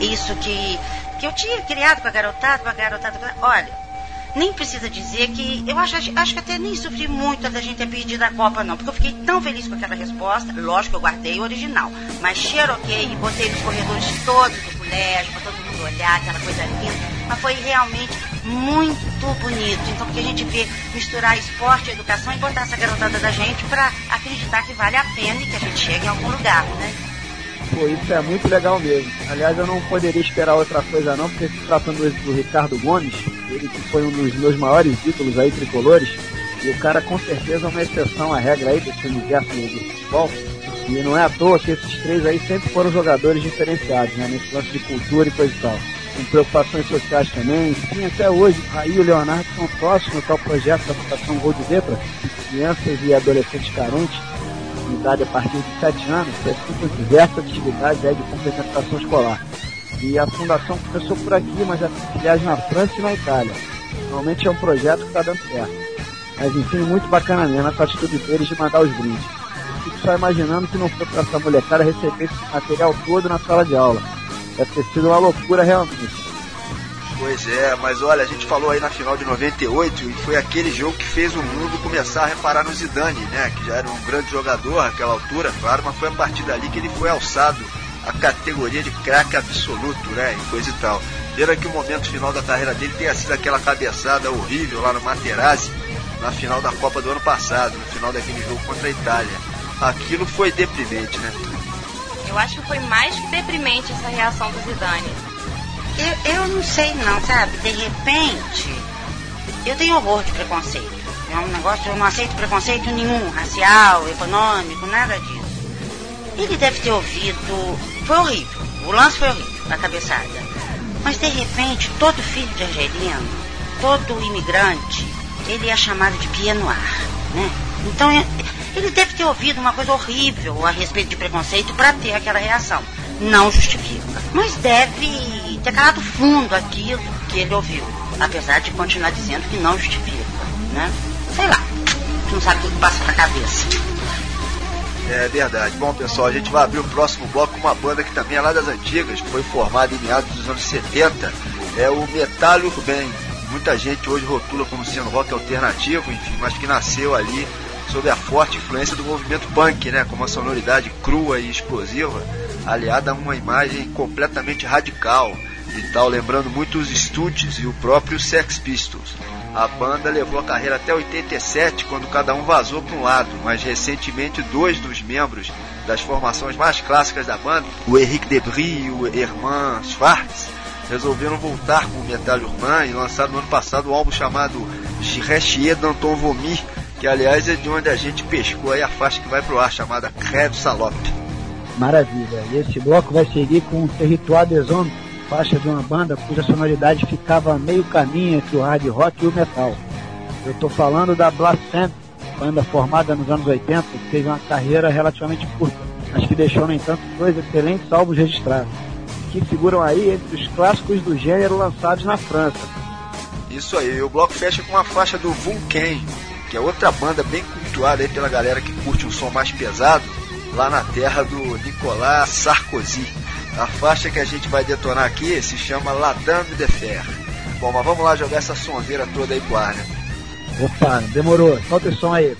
e isso que, que eu tinha criado com a garotada, com a garotada. Olha, nem precisa dizer que eu acho, acho que até nem sofri muito da gente ter perdido a Copa, não, porque eu fiquei tão feliz com aquela resposta. Lógico eu guardei o original, mas xeroquei e botei nos corredores todos do colégio, para todo mundo olhar, aquela coisa linda. Mas foi realmente muito bonito. Então, porque a gente vê misturar esporte educação e botar essa garotada da gente para acreditar que vale a pena e que a gente chega em algum lugar, né? Pô, isso é muito legal mesmo. Aliás, eu não poderia esperar outra coisa não, porque se tratando do Ricardo Gomes, ele que foi um dos meus maiores ídolos aí tricolores, e o cara com certeza é uma exceção à regra aí desse universo do futebol. E não é à toa que esses três aí sempre foram jogadores diferenciados, né? Nesse lance de cultura e coisa e tal. Com preocupações sociais também. Sim, até hoje, aí o Leonardo são sócios no tal projeto da Fundação Gol de Letra, crianças e adolescentes carentes, de idade a partir de 7 anos, participam de diversas atividades aí de complementação escolar. E a fundação começou por aqui, mas já tem filiais na França e na Itália. Normalmente é um projeto que está dando certo. Mas enfim, muito bacana mesmo essa atitude deles de mandar os brindes. Fico só imaginando que não foi para essa molecada receber esse material todo na sala de aula. Deve ter sido uma loucura realmente. Pois é, mas olha, a gente falou aí na final de 98 e foi aquele jogo que fez o mundo começar a reparar no Zidane, né? Que já era um grande jogador naquela altura, claro, mas foi a partir dali que ele foi alçado a categoria de craque absoluto, né? E coisa e tal. Pena que o momento final da carreira dele tenha sido aquela cabeçada horrível lá no Materazzi, na final da Copa do ano passado, no final daquele jogo contra a Itália. Aquilo foi deprimente, né? Eu acho que foi mais que deprimente essa reação do Zidane. Eu, eu não sei não, sabe? De repente, eu tenho horror de preconceito. É um negócio, eu não aceito preconceito nenhum, racial, econômico, nada disso. Ele deve ter ouvido. Foi horrível. O lance foi horrível, a cabeçada. Mas de repente, todo filho de argelino, todo imigrante, ele é chamado de pianoar, né? Então ele deve ter ouvido uma coisa horrível a respeito de preconceito para ter aquela reação. Não justifica. Mas deve ter calado fundo aquilo que ele ouviu. Apesar de continuar dizendo que não justifica, né? Sei lá. Não sabe o que passa na cabeça. É verdade. Bom, pessoal, a gente vai abrir o próximo bloco com uma banda que também é lá das antigas, foi formada em meados dos anos 70. É o Metal Urbain. Muita gente hoje rotula como sendo rock alternativo, enfim, mas que nasceu ali sob a forte influência do movimento punk, né, com uma sonoridade crua e explosiva, aliada a uma imagem completamente radical e tal, lembrando muito os Stooges e o próprio Sex Pistols. A banda levou a carreira até 87, quando cada um vazou para um lado, mas recentemente dois dos membros das formações mais clássicas da banda, o Henrique Debris e o Herman Schwartz, resolveram voltar com o Metal Urbain e lançaram no ano passado um álbum chamado Chirechier d'Anton Vomi, que aliás é de onde a gente pescou aí a faixa que vai pro ar, chamada Creve Salop. Maravilha. E esse bloco vai seguir com o Territoire des Hommes, faixa de uma banda cuja sonoridade ficava a meio caminho entre o hard rock e o metal. Eu estou falando da Blasphemy, banda formada nos anos 80, que teve uma carreira relativamente curta, mas que deixou, no entanto, dois excelentes álbuns registrados, que figuram aí entre os clássicos do gênero lançados na França. Isso aí, o bloco fecha com uma faixa do Vulcan, que é outra banda bem cultuada aí pela galera que curte um som mais pesado, lá na terra do Nicolas Sarkozy. A faixa que a gente vai detonar aqui se chama La Dame de Fer. Bom, mas vamos lá jogar essa sonzeira toda aí pro ar, né? Opa, demorou. Solta o som aí.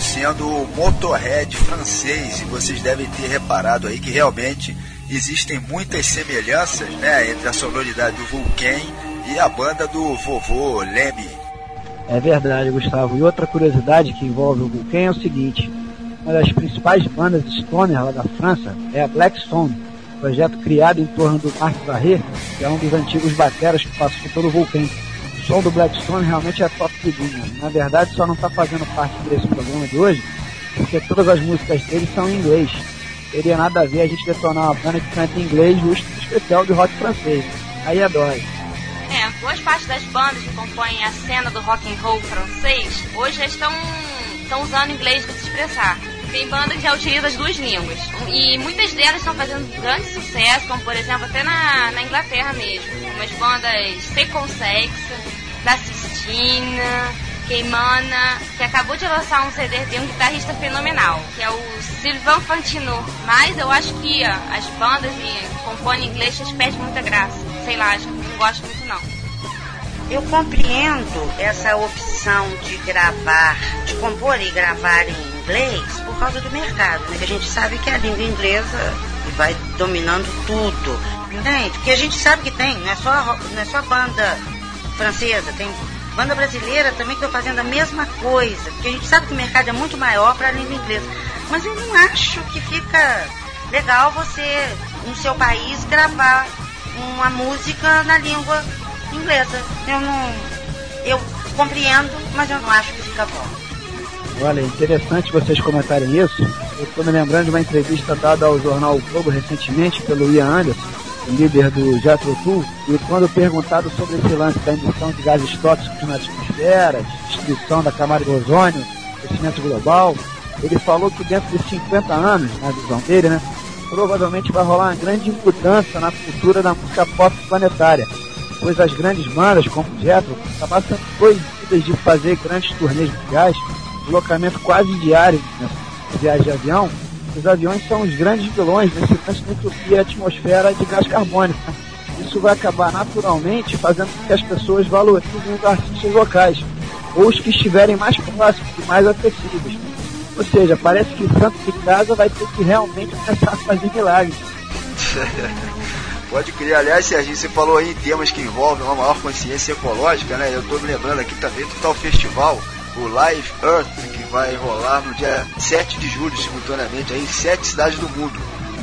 Sendo o Motorhead francês, e vocês devem ter reparado aí que realmente existem muitas semelhanças né, entre a sonoridade do Vulcan e a banda do vovô Leme. É verdade, Gustavo. E outra curiosidade que envolve o Vulcan é o seguinte: uma das principais bandas stoner lá da França é a Black Stone, projeto criado em torno do Marc Barré, que é um dos antigos bateras que passou pelo Vulcan. Som do Blackstone realmente é top de linha. Na verdade, só não está fazendo parte desse programa de hoje, porque todas as músicas dele são em inglês. Teria nada a ver a gente detonar uma banda que canta em inglês justo especial de rock francês. Aí é dói. É, boas partes das bandas que compõem a cena do rock and roll francês hoje já estão, estão usando inglês para se expressar. Tem banda que já utiliza as duas línguas. E muitas delas estão fazendo grande sucesso, como por exemplo até na, na Inglaterra mesmo. Como as bandas Second Sex, da Sistina, Queimana, que acabou de lançar um CD de um guitarrista fenomenal, que é o Sylvain Fantino. Mas eu acho que as bandas que compõem em inglês perdem muita graça. Sei lá, acho que não gosto muito não. Eu compreendo essa opção de gravar, de compor e gravar em inglês por causa do mercado, né? Que a gente sabe que a língua inglesa vai dominando tudo. Entende? Porque a gente sabe que tem, não é só, não é só banda francesa, tem banda brasileira também que está fazendo a mesma coisa. Porque a gente sabe que o mercado é muito maior para a língua inglesa. Mas eu não acho que fica legal você, no seu país, gravar uma música na língua inglesa. Eu não. Eu compreendo, mas eu não acho que fica bom. Olha, interessante vocês comentarem isso. Eu estou me lembrando de uma entrevista dada ao jornal o Globo recentemente pelo Ian Anderson. líder do Jethro Tull, e quando perguntado sobre esse lance da emissão de gases tóxicos na atmosfera, destruição da camada de ozônio, crescimento global, ele falou que dentro de 50 anos, na visão dele, né, provavelmente vai rolar uma grande mudança na cultura da música pop planetária, pois as grandes bandas, como o Jethro, sendo proibidas de fazer grandes turnês mundiais, deslocamento quase diário nessa viagem de avião, os aviões são os grandes vilões nesse lance de entupir a atmosfera de gás carbônico. Isso vai acabar naturalmente fazendo com que as pessoas valorizem os artistas locais, ou os que estiverem mais próximos e mais acessíveis. Ou seja, parece que Santo de Casa vai ter que realmente começar a fazer milagres. Pode crer. Aliás, Serginho, você falou aí em temas que envolvem uma maior consciência ecológica, né? Eu tô me lembrando aqui também do tal festival, o Live Earth, que vai rolar no dia 7 de julho, simultaneamente, em sete cidades do mundo.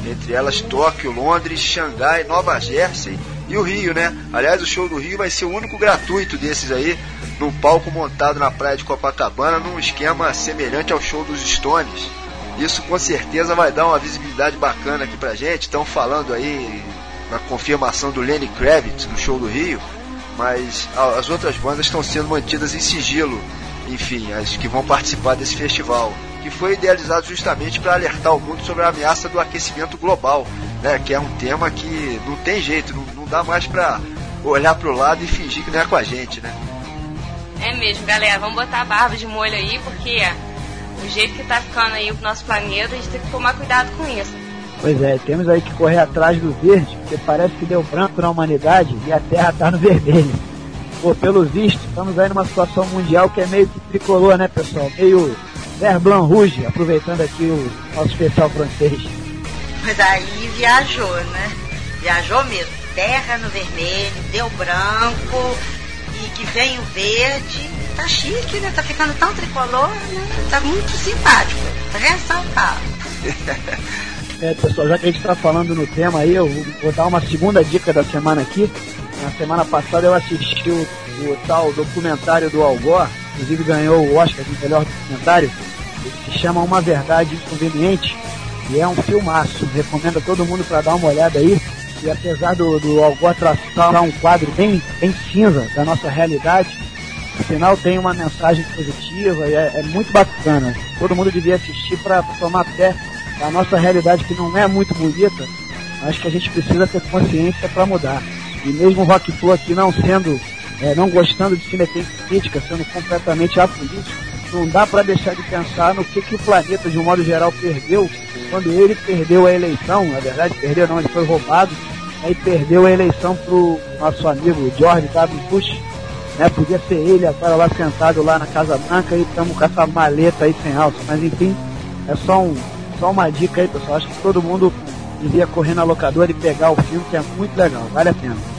Entre elas Tóquio, Londres, Xangai, Nova Jersey e o Rio, né? Aliás, o show do Rio vai ser o único gratuito desses aí, num palco montado na praia de Copacabana, num esquema semelhante ao show dos Stones. Isso com certeza vai dar uma visibilidade bacana aqui pra gente. Estão falando aí na confirmação do Lenny Kravitz no show do Rio, mas as outras bandas estão sendo mantidas em sigilo. Enfim, as que vão participar desse festival, que foi idealizado justamente para alertar o mundo sobre a ameaça do aquecimento global, né? Que é um tema que não tem jeito, não, não dá mais para olhar para o lado e fingir que não é com a gente, né? É mesmo, galera. Vamos botar a barba de molho aí, porque o jeito que tá ficando aí o nosso planeta, a gente tem que tomar cuidado com isso. Pois é, temos aí que correr atrás do verde, porque parece que deu branco na humanidade e a Terra tá no vermelho. Pô, pelo visto, estamos aí numa situação mundial que é meio que tricolor, né, pessoal? Meio Vert Blanc Rouge, aproveitando aqui o nosso especial francês. Mas aí viajou, né? Viajou mesmo. Terra no vermelho, deu branco, e que vem o verde. Tá chique, né? Tá ficando tão tricolor, né? Tá muito simpático. Tá ressaltado. É, pessoal, já que a gente está falando no tema aí, eu vou dar uma segunda dica da semana aqui. Na semana passada eu assisti o, o tal documentário do Al Gore, inclusive ganhou o Oscar de melhor documentário. Ele se chama Uma Verdade Inconveniente e é um filmaço. Recomendo a todo mundo para dar uma olhada aí. E apesar do, do Al Gore traçar um quadro bem, bem cinza da nossa realidade, no final tem uma mensagem positiva e é, é muito bacana. Todo mundo devia assistir para tomar fé da nossa realidade que não é muito bonita, mas que a gente precisa ter consciência para mudar. E mesmo o Rock aqui não sendo, é, não gostando de se meter em crítica, sendo completamente apolítico, não dá para deixar de pensar no que, que o planeta, de um modo geral, perdeu quando ele perdeu a eleição. Na verdade, perdeu não, ele foi roubado. Aí perdeu a eleição pro nosso amigo George W. Bush. Né, podia ser ele agora lá sentado lá na Casa Branca e estamos com essa maleta aí sem alça. Mas enfim, é só um, só uma dica aí, pessoal. Acho que todo mundo devia correr na locadora e pegar o filme, que é muito legal, vale a pena.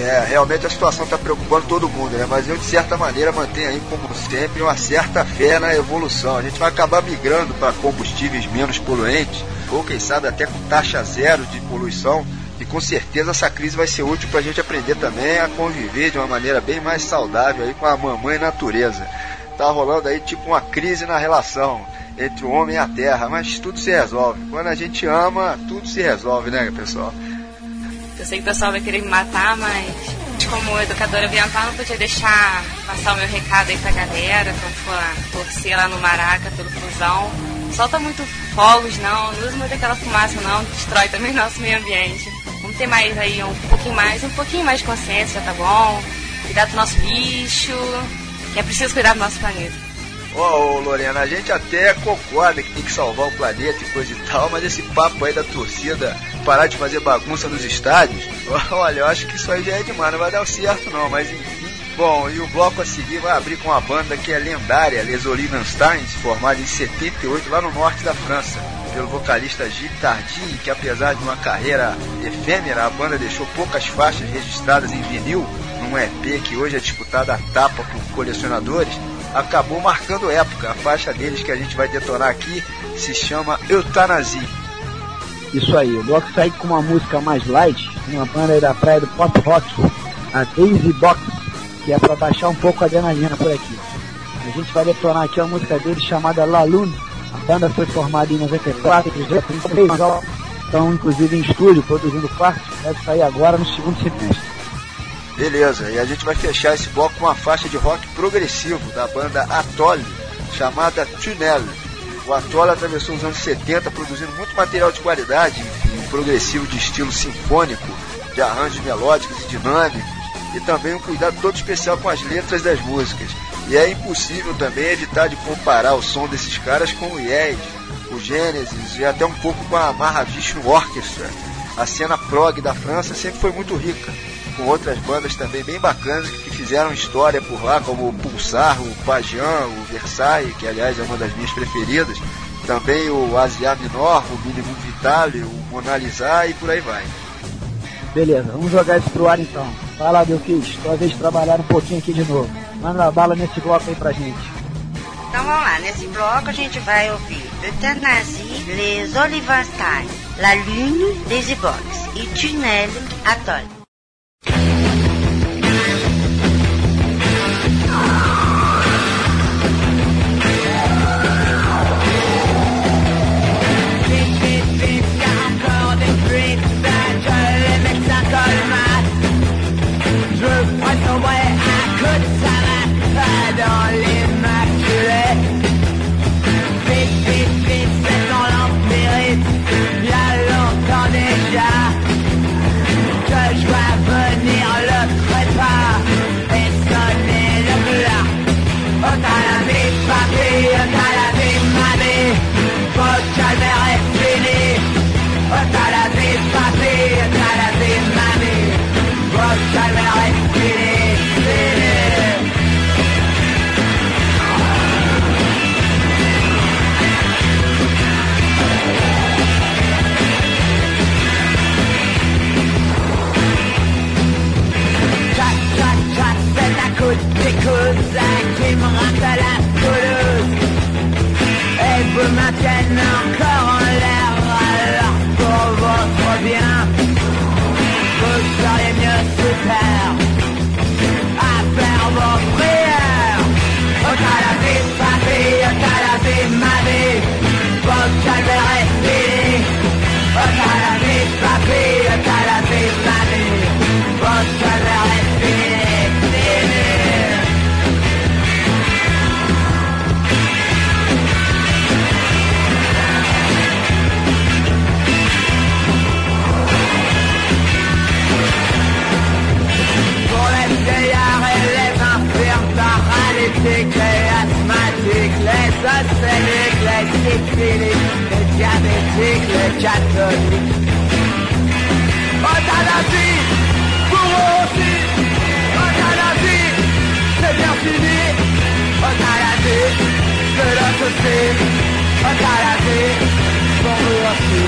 É, realmente a situação está preocupando todo mundo, né? Mas eu, de certa maneira, mantenho aí, como sempre, uma certa fé na evolução. A gente vai acabar migrando para combustíveis menos poluentes, ou quem sabe até com taxa zero de poluição. E com certeza essa crise vai ser útil para a gente aprender também a conviver de uma maneira bem mais saudável aí com a mamãe natureza. Tá rolando aí tipo uma crise na relação entre o homem e a terra, mas tudo se resolve. Quando a gente ama, tudo se resolve, né, pessoal? Eu sei que o pessoal vai querer me matar, mas como educadora ambiental não podia deixar passar o meu recado aí pra galera, pra torcer lá no Maraca pelo fusão. Solta muito fogos não, não usa muito aquela fumaça não, destrói também nosso meio ambiente. Vamos ter mais aí um pouquinho mais, um pouquinho mais de consciência, tá bom? Cuidar do nosso lixo, que é preciso cuidar do nosso planeta. Ô, oh, Lorena, a gente até concorda que tem que salvar o planeta e coisa e tal, mas esse papo aí da torcida parar de fazer bagunça nos estádios, olha, eu acho que isso aí já é demais, não vai dar certo não, mas enfim. Bom, e o bloco a seguir vai abrir com uma banda que é lendária, Les Olivensteins, formada em 78 lá no norte da França, pelo vocalista Gilles Tardy, que apesar de uma carreira efêmera, a banda deixou poucas faixas registradas em vinil, num EP que hoje é disputado a tapa por colecionadores, acabou marcando época. A faixa deles que a gente vai detonar aqui se chama Eutanasia. Isso aí, o bloco sai com uma música mais light, uma banda da praia do pop rock, a Daisy Box, que é para baixar um pouco a adrenalina por aqui. A gente vai detonar aqui a música deles chamada La Lune. A banda foi formada em 94, já tem três estão inclusive em estúdio produzindo quarto, deve sair agora no segundo semestre. Beleza, e a gente vai fechar esse bloco com uma faixa de rock progressivo da banda Atoli, chamada Tunnel. O Atoli atravessou os anos 70 produzindo muito material de qualidade, um progressivo de estilo sinfônico, de arranjos melódicos e dinâmicos, e também um cuidado todo especial com as letras das músicas. E é impossível também evitar de comparar o som desses caras com o Yes, o Genesis e até um pouco com a Mahavishnu Orchestra. A cena prog da França sempre foi muito rica, com outras bandas também bem bacanas que fizeram história por lá, como o Pulsar, o Pajan, o Versailles, que aliás é uma das minhas preferidas, também o Asia Minor, o Minimum Vitale, o Mona Lisa e por aí vai. Beleza, vamos jogar isso pro ar então. Vai lá, Belkis, tua vez de trabalhar um pouquinho aqui de novo. Manda a bala nesse bloco aí pra gente. Então vamos lá, nesse bloco a gente vai ouvir Euthanasie, Les Olivenstein, La Lune, Les Ibox e Tunnel Atoll. Ça c'est l'éclectique fini, le diabétique, le catholique. Euthanasie, pour eux aussi. Euthanasie, c'est bien fini. Euthanasie, de l'autre aussi. Euthanasie, pour eux aussi.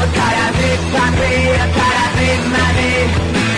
On a la vie, Tara Big Papi, Tara Big Mami.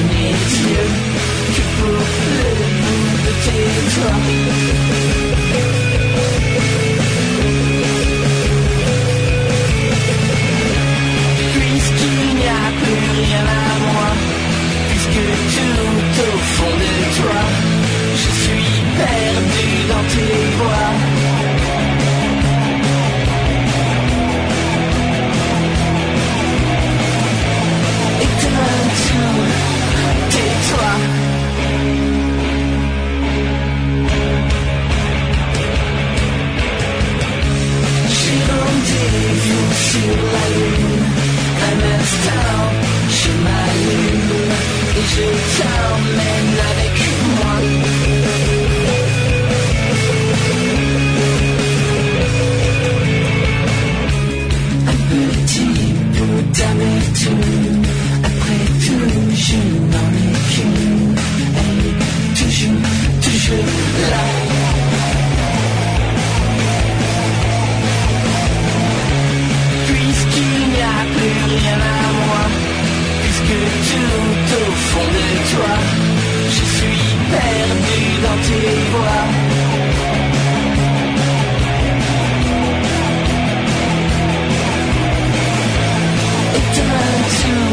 n'ai Dieu que pour. Puisqu'il n'y a plus rien à moi, puisque tout au fond de toi, je suis perdu dans tes voies. Sur la lune, un instant, je m'allume et je t'emmène avec moi. Un petit bout d'amertume, après tout, je m'en ai Et toujours, toujours là. fond de toi. Je suis perdu dans tes voies. Et.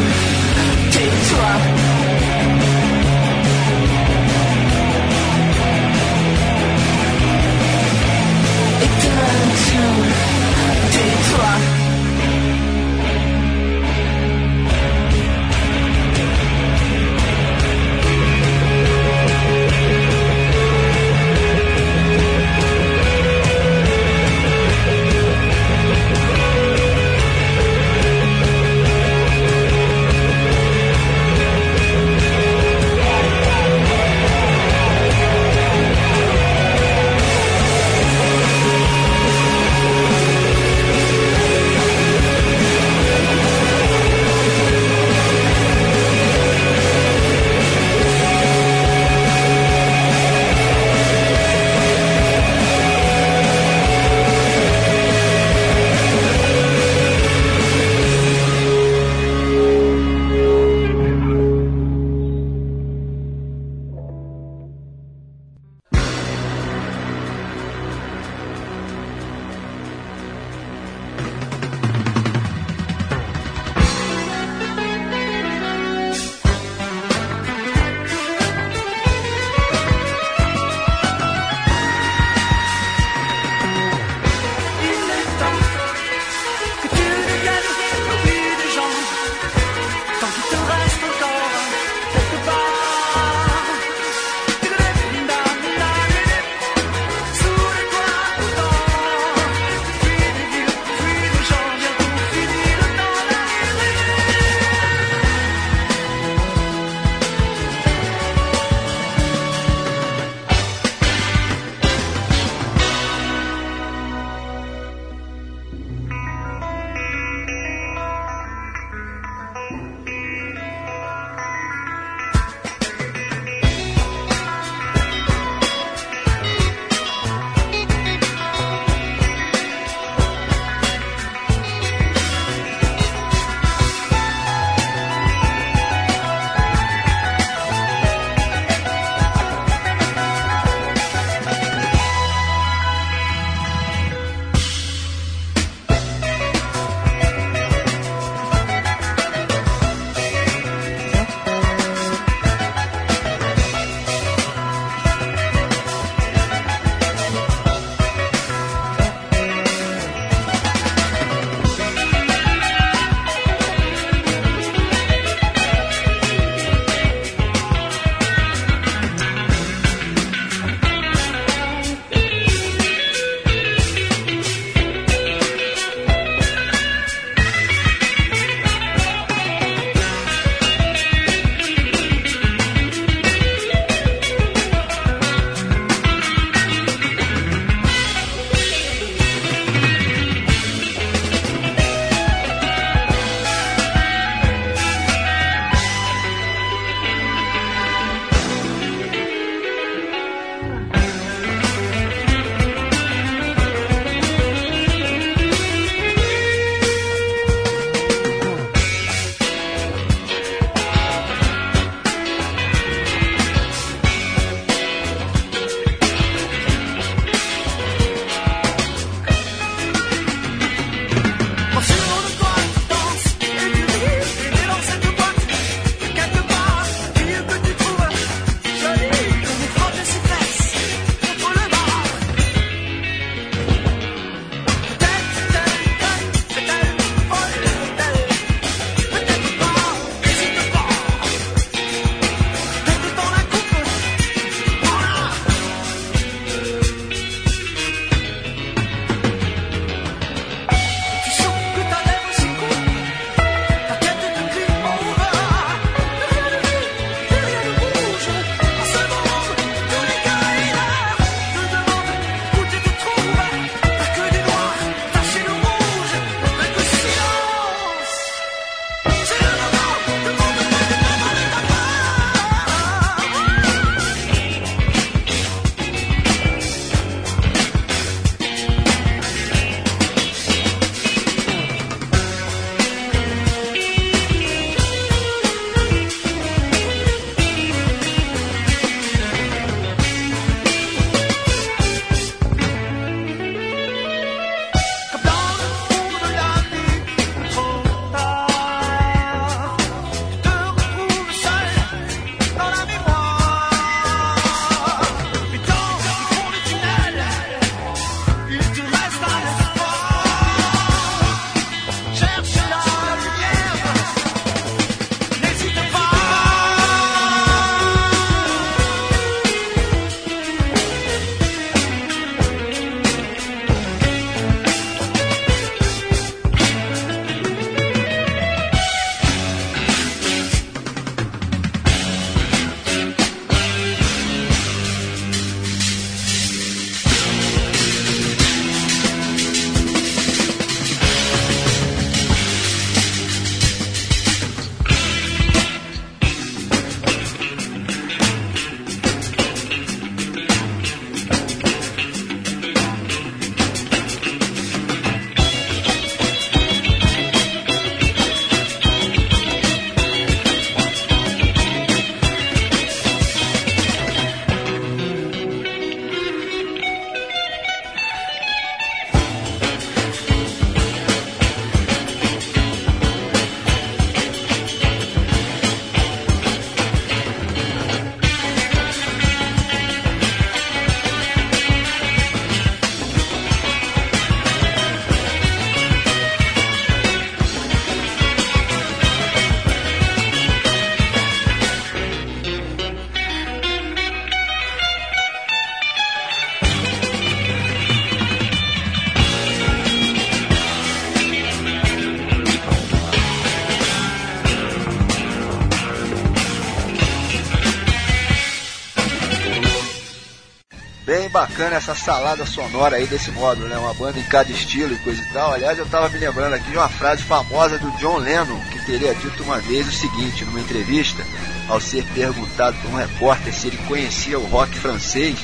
Bacana essa salada sonora aí desse módulo, né? Uma banda em cada estilo e coisa e tal. Aliás, eu tava me lembrando aqui de uma frase famosa do John Lennon, que teria dito uma vez o seguinte, numa entrevista, ao ser perguntado por um repórter se ele conhecia o rock francês,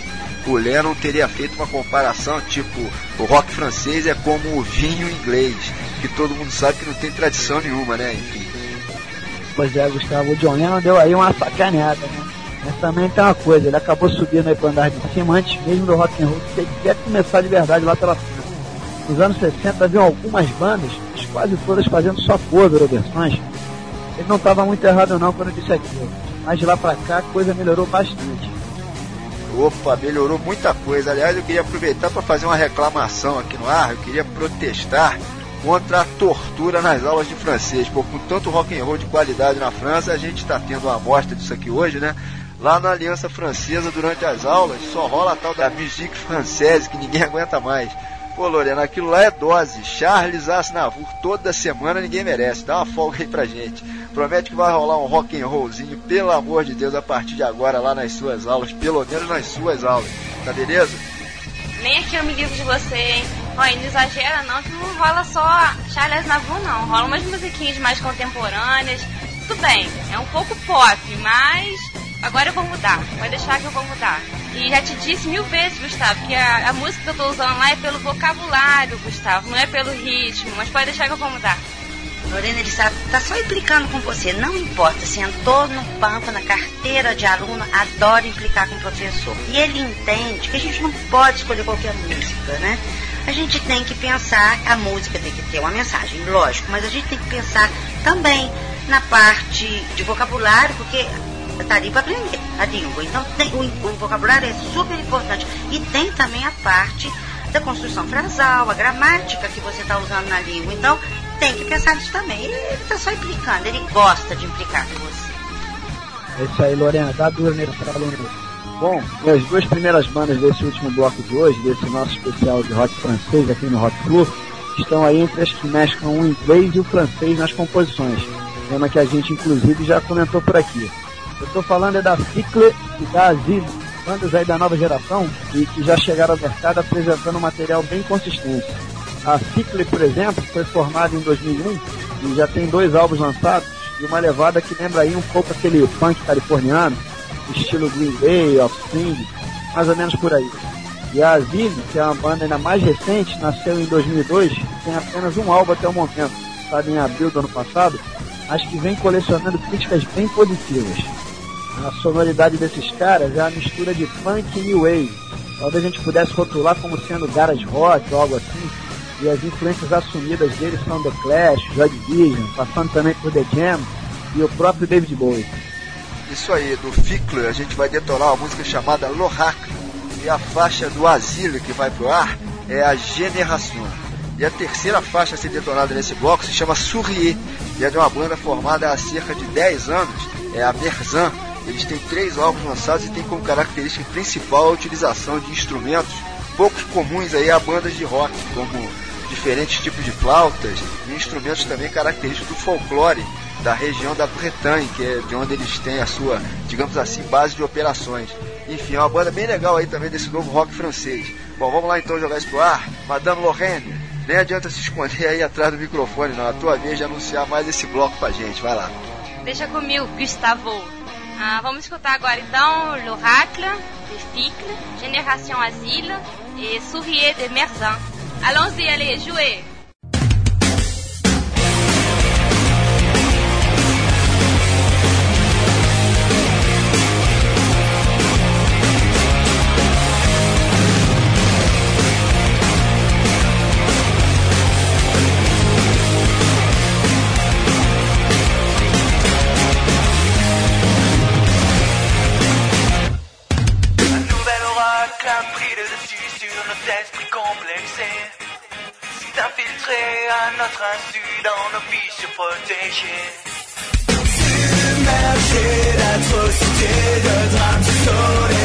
o Lennon teria feito uma comparação, tipo, o rock francês é como o vinho inglês, que todo mundo sabe que não tem tradição nenhuma, né? Enfim. Pois é, Gustavo, o John Lennon deu aí uma sacaneada, né? Mas também tem uma coisa, ele acabou subindo aí pro andar cima antes mesmo do rock and roll quer começar de verdade lá pela frente. Nos anos 60 havia algumas bandas, quase todas fazendo só cover ou versões. Ele não estava muito errado não quando disse aquilo. Mas de lá pra cá a coisa melhorou bastante. Opa, melhorou muita coisa. Aliás, eu queria aproveitar para fazer uma reclamação aqui no ar. Eu queria protestar contra a tortura nas aulas de francês. Pô, com tanto rock and roll de qualidade na França, a gente está tendo uma amostra disso aqui hoje, né? Lá na Aliança Francesa, durante as aulas, só rola a tal da musique française que ninguém aguenta mais. Pô, Lorena, aquilo lá é dose. Charles Aznavour toda semana ninguém merece. Dá uma folga aí pra gente. Promete que vai rolar um rock and rollzinho, pelo amor de Deus, a partir de agora lá nas suas aulas, pelo menos nas suas aulas. Tá beleza? Nem aqui eu me livro de você, hein? Olha, não exagera não, que não rola só Charles Aznavour não. Rola umas musiquinhas mais contemporâneas. Tudo bem, é um pouco pop, mas Agora eu vou mudar. Vai deixar que eu vou mudar. E já te disse mil vezes, Gustavo, que a, a música que eu tô usando lá é pelo vocabulário, Gustavo, não é pelo ritmo. Mas pode deixar que eu vou mudar. Lorena, ele está, tá só implicando com você. Não importa, sentou no banco, na carteira de aluno, adora implicar com o professor. E ele entende que a gente não pode escolher qualquer música, né? A gente tem que pensar, a música tem que ter uma mensagem, lógico, mas a gente tem que pensar também na parte de vocabulário, porque está ali para aprender a língua. Então tem, o, o, vocabulário é super importante. E tem também a parte da construção frasal, a gramática que você está usando na língua. Então tem que pensar nisso também. Ele está só implicando, ele gosta de implicar com você. É isso aí, Lorena, dá duro nesse aluno. Bom, as duas primeiras bandas desse último bloco de hoje, desse nosso especial de rock francês aqui no Rock Flu, estão aí entre as que mesclam o inglês e o francês nas composições. Tema que a gente inclusive já comentou por aqui. Eu estou falando é da Ficle e da Asile, bandas aí da nova geração e que já chegaram ao mercado apresentando um material bem consistente. A Ficle, por exemplo, foi formada em 2001 e já tem dois álbuns lançados e uma levada que lembra aí um pouco aquele funk californiano, estilo Green Day, Offspring, mais ou menos por aí. E a Asile, que é uma banda ainda mais recente, nasceu em 2002 e tem apenas um álbum até o momento, estado em abril do ano passado, mas que vem colecionando críticas bem positivas a sonoridade desses caras é a mistura de funk e new wave. Talvez a gente pudesse rotular como sendo garage rock ou algo assim. E as influências assumidas deles são The Clash, Joy Division, passando também por The Jam e o próprio David Bowie. Isso aí, do Fickler a gente vai detonar uma música chamada Lohac. E a faixa do Asilo que vai pro ar é a Generação. E a terceira faixa a ser detonada nesse bloco se chama Sourrier, e é de uma banda formada há cerca de 10 anos, é a Merzan, eles têm três álbuns lançados e têm como característica principal a utilização de instrumentos poucos comuns aí a bandas de rock, como diferentes tipos de flautas e instrumentos também característicos do folclore da região da Bretagne, que é de onde eles têm a sua, digamos assim, base de operações. Enfim, é uma banda bem legal aí também desse novo rock francês. Bom, vamos lá então jogar isso pro ar. Madame Lorraine, nem adianta se esconder aí atrás do microfone, não. A tua vez de anunciar mais esse bloco pra gente. Vai lá. Deixa comigo, Gustavo. Ah, vamos escutar agora então L'Oracle de Ficle, Génération Asile et Sourier de Merzan. Allons-y, allez, à notre insu dans nos vies surprotégées. Submergé d'atrocités, de drames la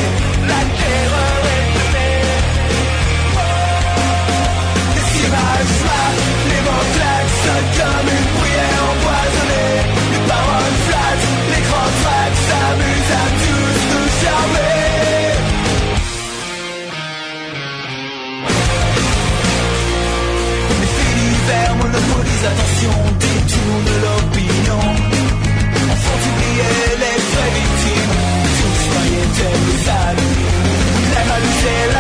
de la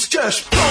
It's just.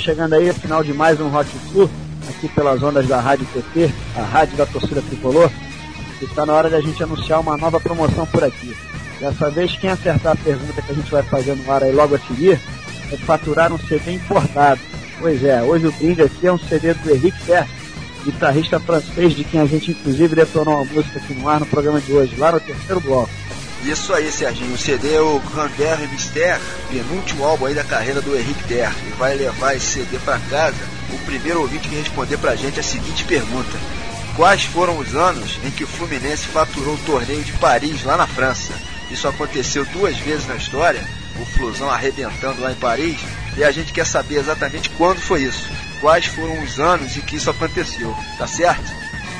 Estamos chegando aí ao final de mais um Rock Flu, aqui pelas ondas da Rádio TT, a rádio da torcida tricolor. E está na hora da gente anunciar uma nova promoção por aqui. Dessa vez, quem acertar a pergunta que a gente vai fazer no ar aí logo a seguir, é faturar um CD importado. Pois é, hoje o brinde aqui é um CD do Henrique Terce, guitarrista francês de quem a gente inclusive detonou uma música aqui no ar no programa de hoje, lá no terceiro bloco. Isso aí, Serginho. O CD é o Grandeur Mystère, penúltimo álbum aí da carreira do Henrique Ter. E vai levar esse CD para casa o primeiro ouvinte que responder pra gente a seguinte pergunta. Quais foram os anos em que o Fluminense faturou o torneio de Paris lá na França? Isso aconteceu duas vezes na história, o Flusão arrebentando lá em Paris, e a gente quer saber exatamente quando foi isso. Quais foram os anos em que isso aconteceu, tá certo?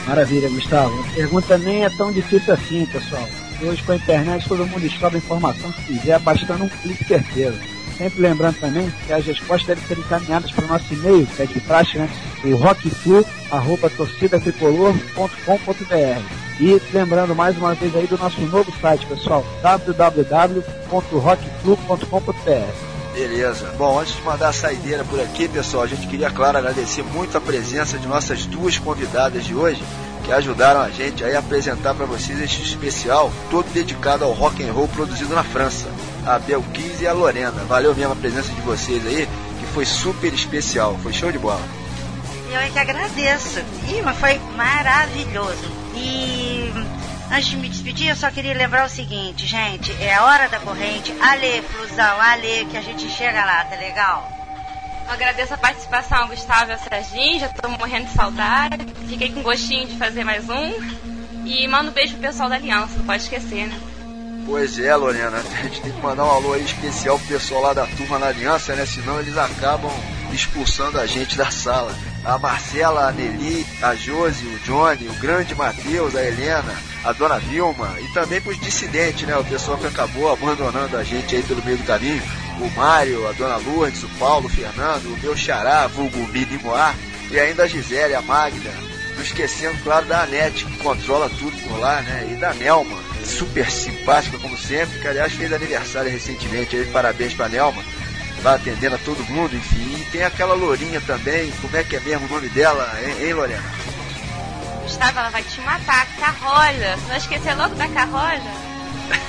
Maravilha, Gustavo. A pergunta nem é tão difícil assim, pessoal. Hoje com a internet todo mundo descobre a informação que quiser, bastando um clique certeiro. Sempre lembrando também que as respostas devem ser encaminhadas para o nosso e-mail, que é de praxe, né? O rockflu.torcidatricolor.com.br E lembrando mais uma vez aí do nosso novo site, pessoal, www.rockflu.com.br Beleza. Bom, antes de mandar a saideira por aqui, pessoal, a gente queria, claro, agradecer muito a presença de nossas duas convidadas de hoje, que ajudaram a gente a apresentar para vocês este especial, todo dedicado ao rock and roll produzido na França. A Belkis e a Lorena. Valeu mesmo a presença de vocês aí, que foi super especial. Foi show de bola. Eu é que agradeço. Ih, mas foi maravilhoso. E antes de me despedir, eu só queria lembrar o seguinte, gente, é a hora da corrente. Ale, Flusão, Ale, que a gente chega lá, tá legal? Eu agradeço a participação, Gustavo e ao Serginho, já estou morrendo de saudade. Fiquei com gostinho de fazer mais um. E mando um beijo pro pessoal da Aliança, não pode esquecer, né? Pois é, Lorena, a gente tem que mandar um alô aí especial pro pessoal lá da turma na Aliança, né? Senão eles acabam expulsando a gente da sala. A Marcela, a Nelly, a Josi, o Johnny, o grande Matheus, a Helena, a dona Vilma e também pros dissidentes, né? O pessoal que acabou abandonando a gente aí pelo meio do caminho. O Mário, a dona Lourdes, o Paulo, o Fernando, o meu xará, vulgo Mini Moar, e ainda a Gisele, a Magda. Não esquecendo, claro, da Anete, que controla tudo por lá, né? E da Nelma, super simpática como sempre, que aliás fez aniversário recentemente aí, parabéns pra Nelma. Vai atendendo a todo mundo, enfim. E tem aquela lourinha também, como é que é mesmo o nome dela, hein, hein Lorena? Gustavo, ela vai te matar. Carroja. Você não esquecer logo da Carroja?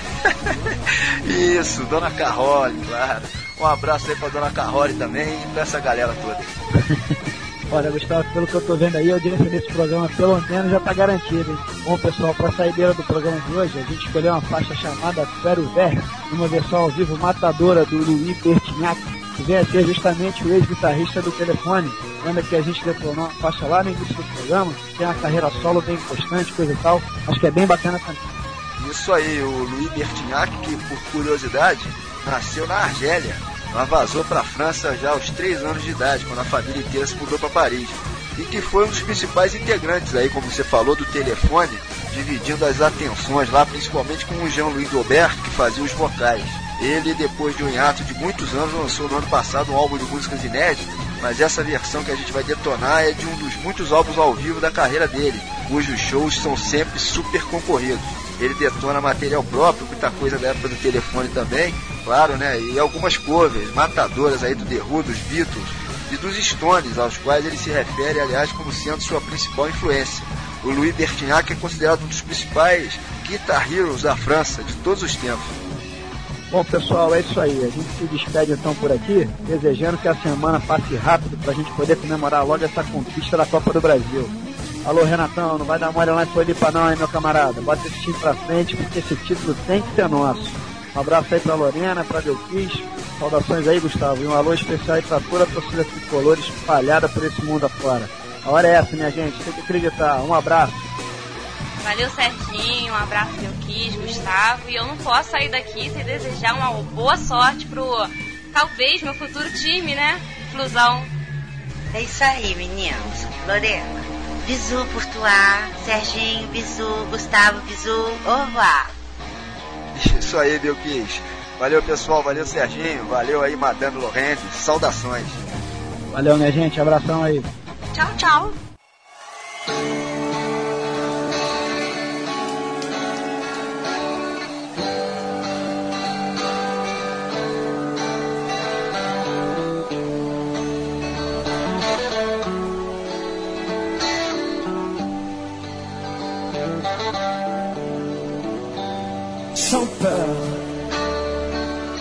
Isso, Dona Carole, claro. Um abraço aí pra Dona Carole também e pra essa galera toda. Olha, Gustavo, pelo que eu tô vendo aí, a audiência desse programa pelo menos já tá garantida. Hein? Bom, pessoal, pra saideira do programa de hoje, a gente escolheu uma faixa chamada Fero Ver, uma versão ao vivo matadora do Louis Bertignac, que vem a ser justamente o ex-guitarrista do telefone. Lembra que a gente detonou uma faixa lá no início do programa, tem uma carreira solo bem constante, coisa e tal. Acho que é bem bacana também. Isso aí, o Louis Bertignac, que por curiosidade, nasceu na Argélia, mas vazou para a França já aos 3 anos de idade, quando a família inteira se mudou para Paris. E que foi um dos principais integrantes aí, como você falou, do telefone, dividindo as atenções lá, principalmente com o Jean-Louis Gobert, que fazia os vocais. Ele, depois de um hiato de muitos anos, lançou no ano passado um álbum de músicas inéditas, mas essa versão que a gente vai detonar é de um dos muitos álbuns ao vivo da carreira dele, cujos shows são sempre super concorridos. Ele detona material próprio, muita coisa da época do telefone também, claro, né? E algumas covers, matadoras aí do The Who, dos Beatles e dos Stones, aos quais ele se refere, aliás, como sendo sua principal influência. O Louis Bertignac é considerado um dos principais guitar heroes da França de todos os tempos. Bom, pessoal, é isso aí. A gente se despede então por aqui, desejando que a semana passe rápido para a gente poder comemorar logo essa conquista da Copa do Brasil. Alô, Renatão, não vai dar mole lá em Floripa não, hein, meu camarada. Bota esse time pra frente, porque esse título tem que ser nosso. Um abraço aí pra Lorena, pra Delquis. Saudações aí, Gustavo. E um alô especial aí pra toda a torcida tricolor espalhada por esse mundo afora. A hora é essa, minha gente. Tem que acreditar. Um abraço. Valeu, Serginho. Um abraço, Delquis, Gustavo. E eu não posso sair daqui sem desejar uma boa sorte pro, talvez, meu futuro time, né? Flusão. É isso aí, meninos. Lorena. Bisu Portuá, Serginho, Bisu, Gustavo, Bisu, au revoir. Isso aí, Belkis. Valeu, pessoal. Valeu, Serginho. Valeu aí, Madame Lorenzi. Saudações. Valeu, minha gente. Abração aí. Tchau, tchau.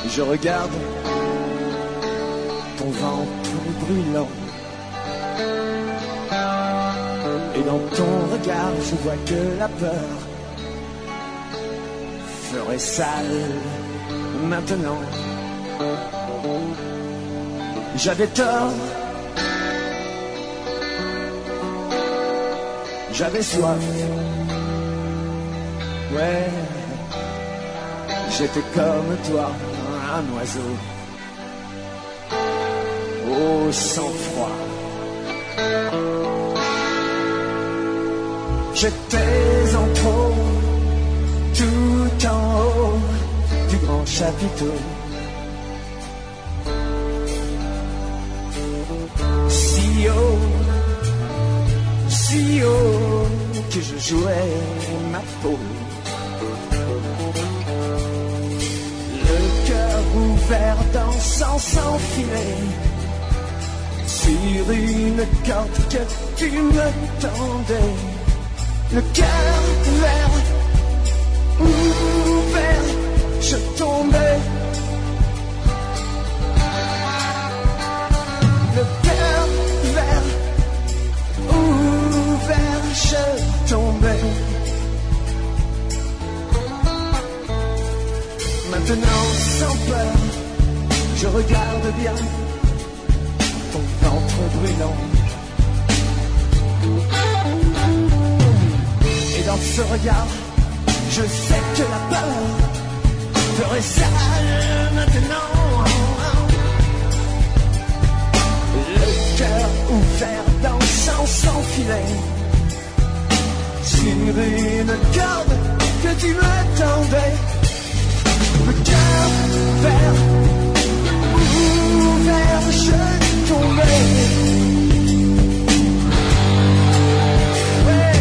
Je regarde ton ventre brûlant. Et dans ton regard, je vois que la peur ferait sale maintenant. J'avais tort. J'avais soif. Ouais. J'étais comme toi, un oiseau. Au sang-froid. J'étais en trop, tout en haut du grand chapiteau. Si haut, si haut que je jouais ma peau. Ouvert dansant sans filet sur une corde que tu me tendais. Le cœur ouvert, ouvert, je tombais. Le cœur ouvert, ouvert, je tombais. Maintenant, sans peur, je regarde bien ton ventre brûlant. Et dans ce regard, je sais que la peur ferait sale maintenant. Le cœur ouvert dansant sans filet sur une corde que tu me tendais. Le cœur ouvert, ouvert, je tombais. Ouais,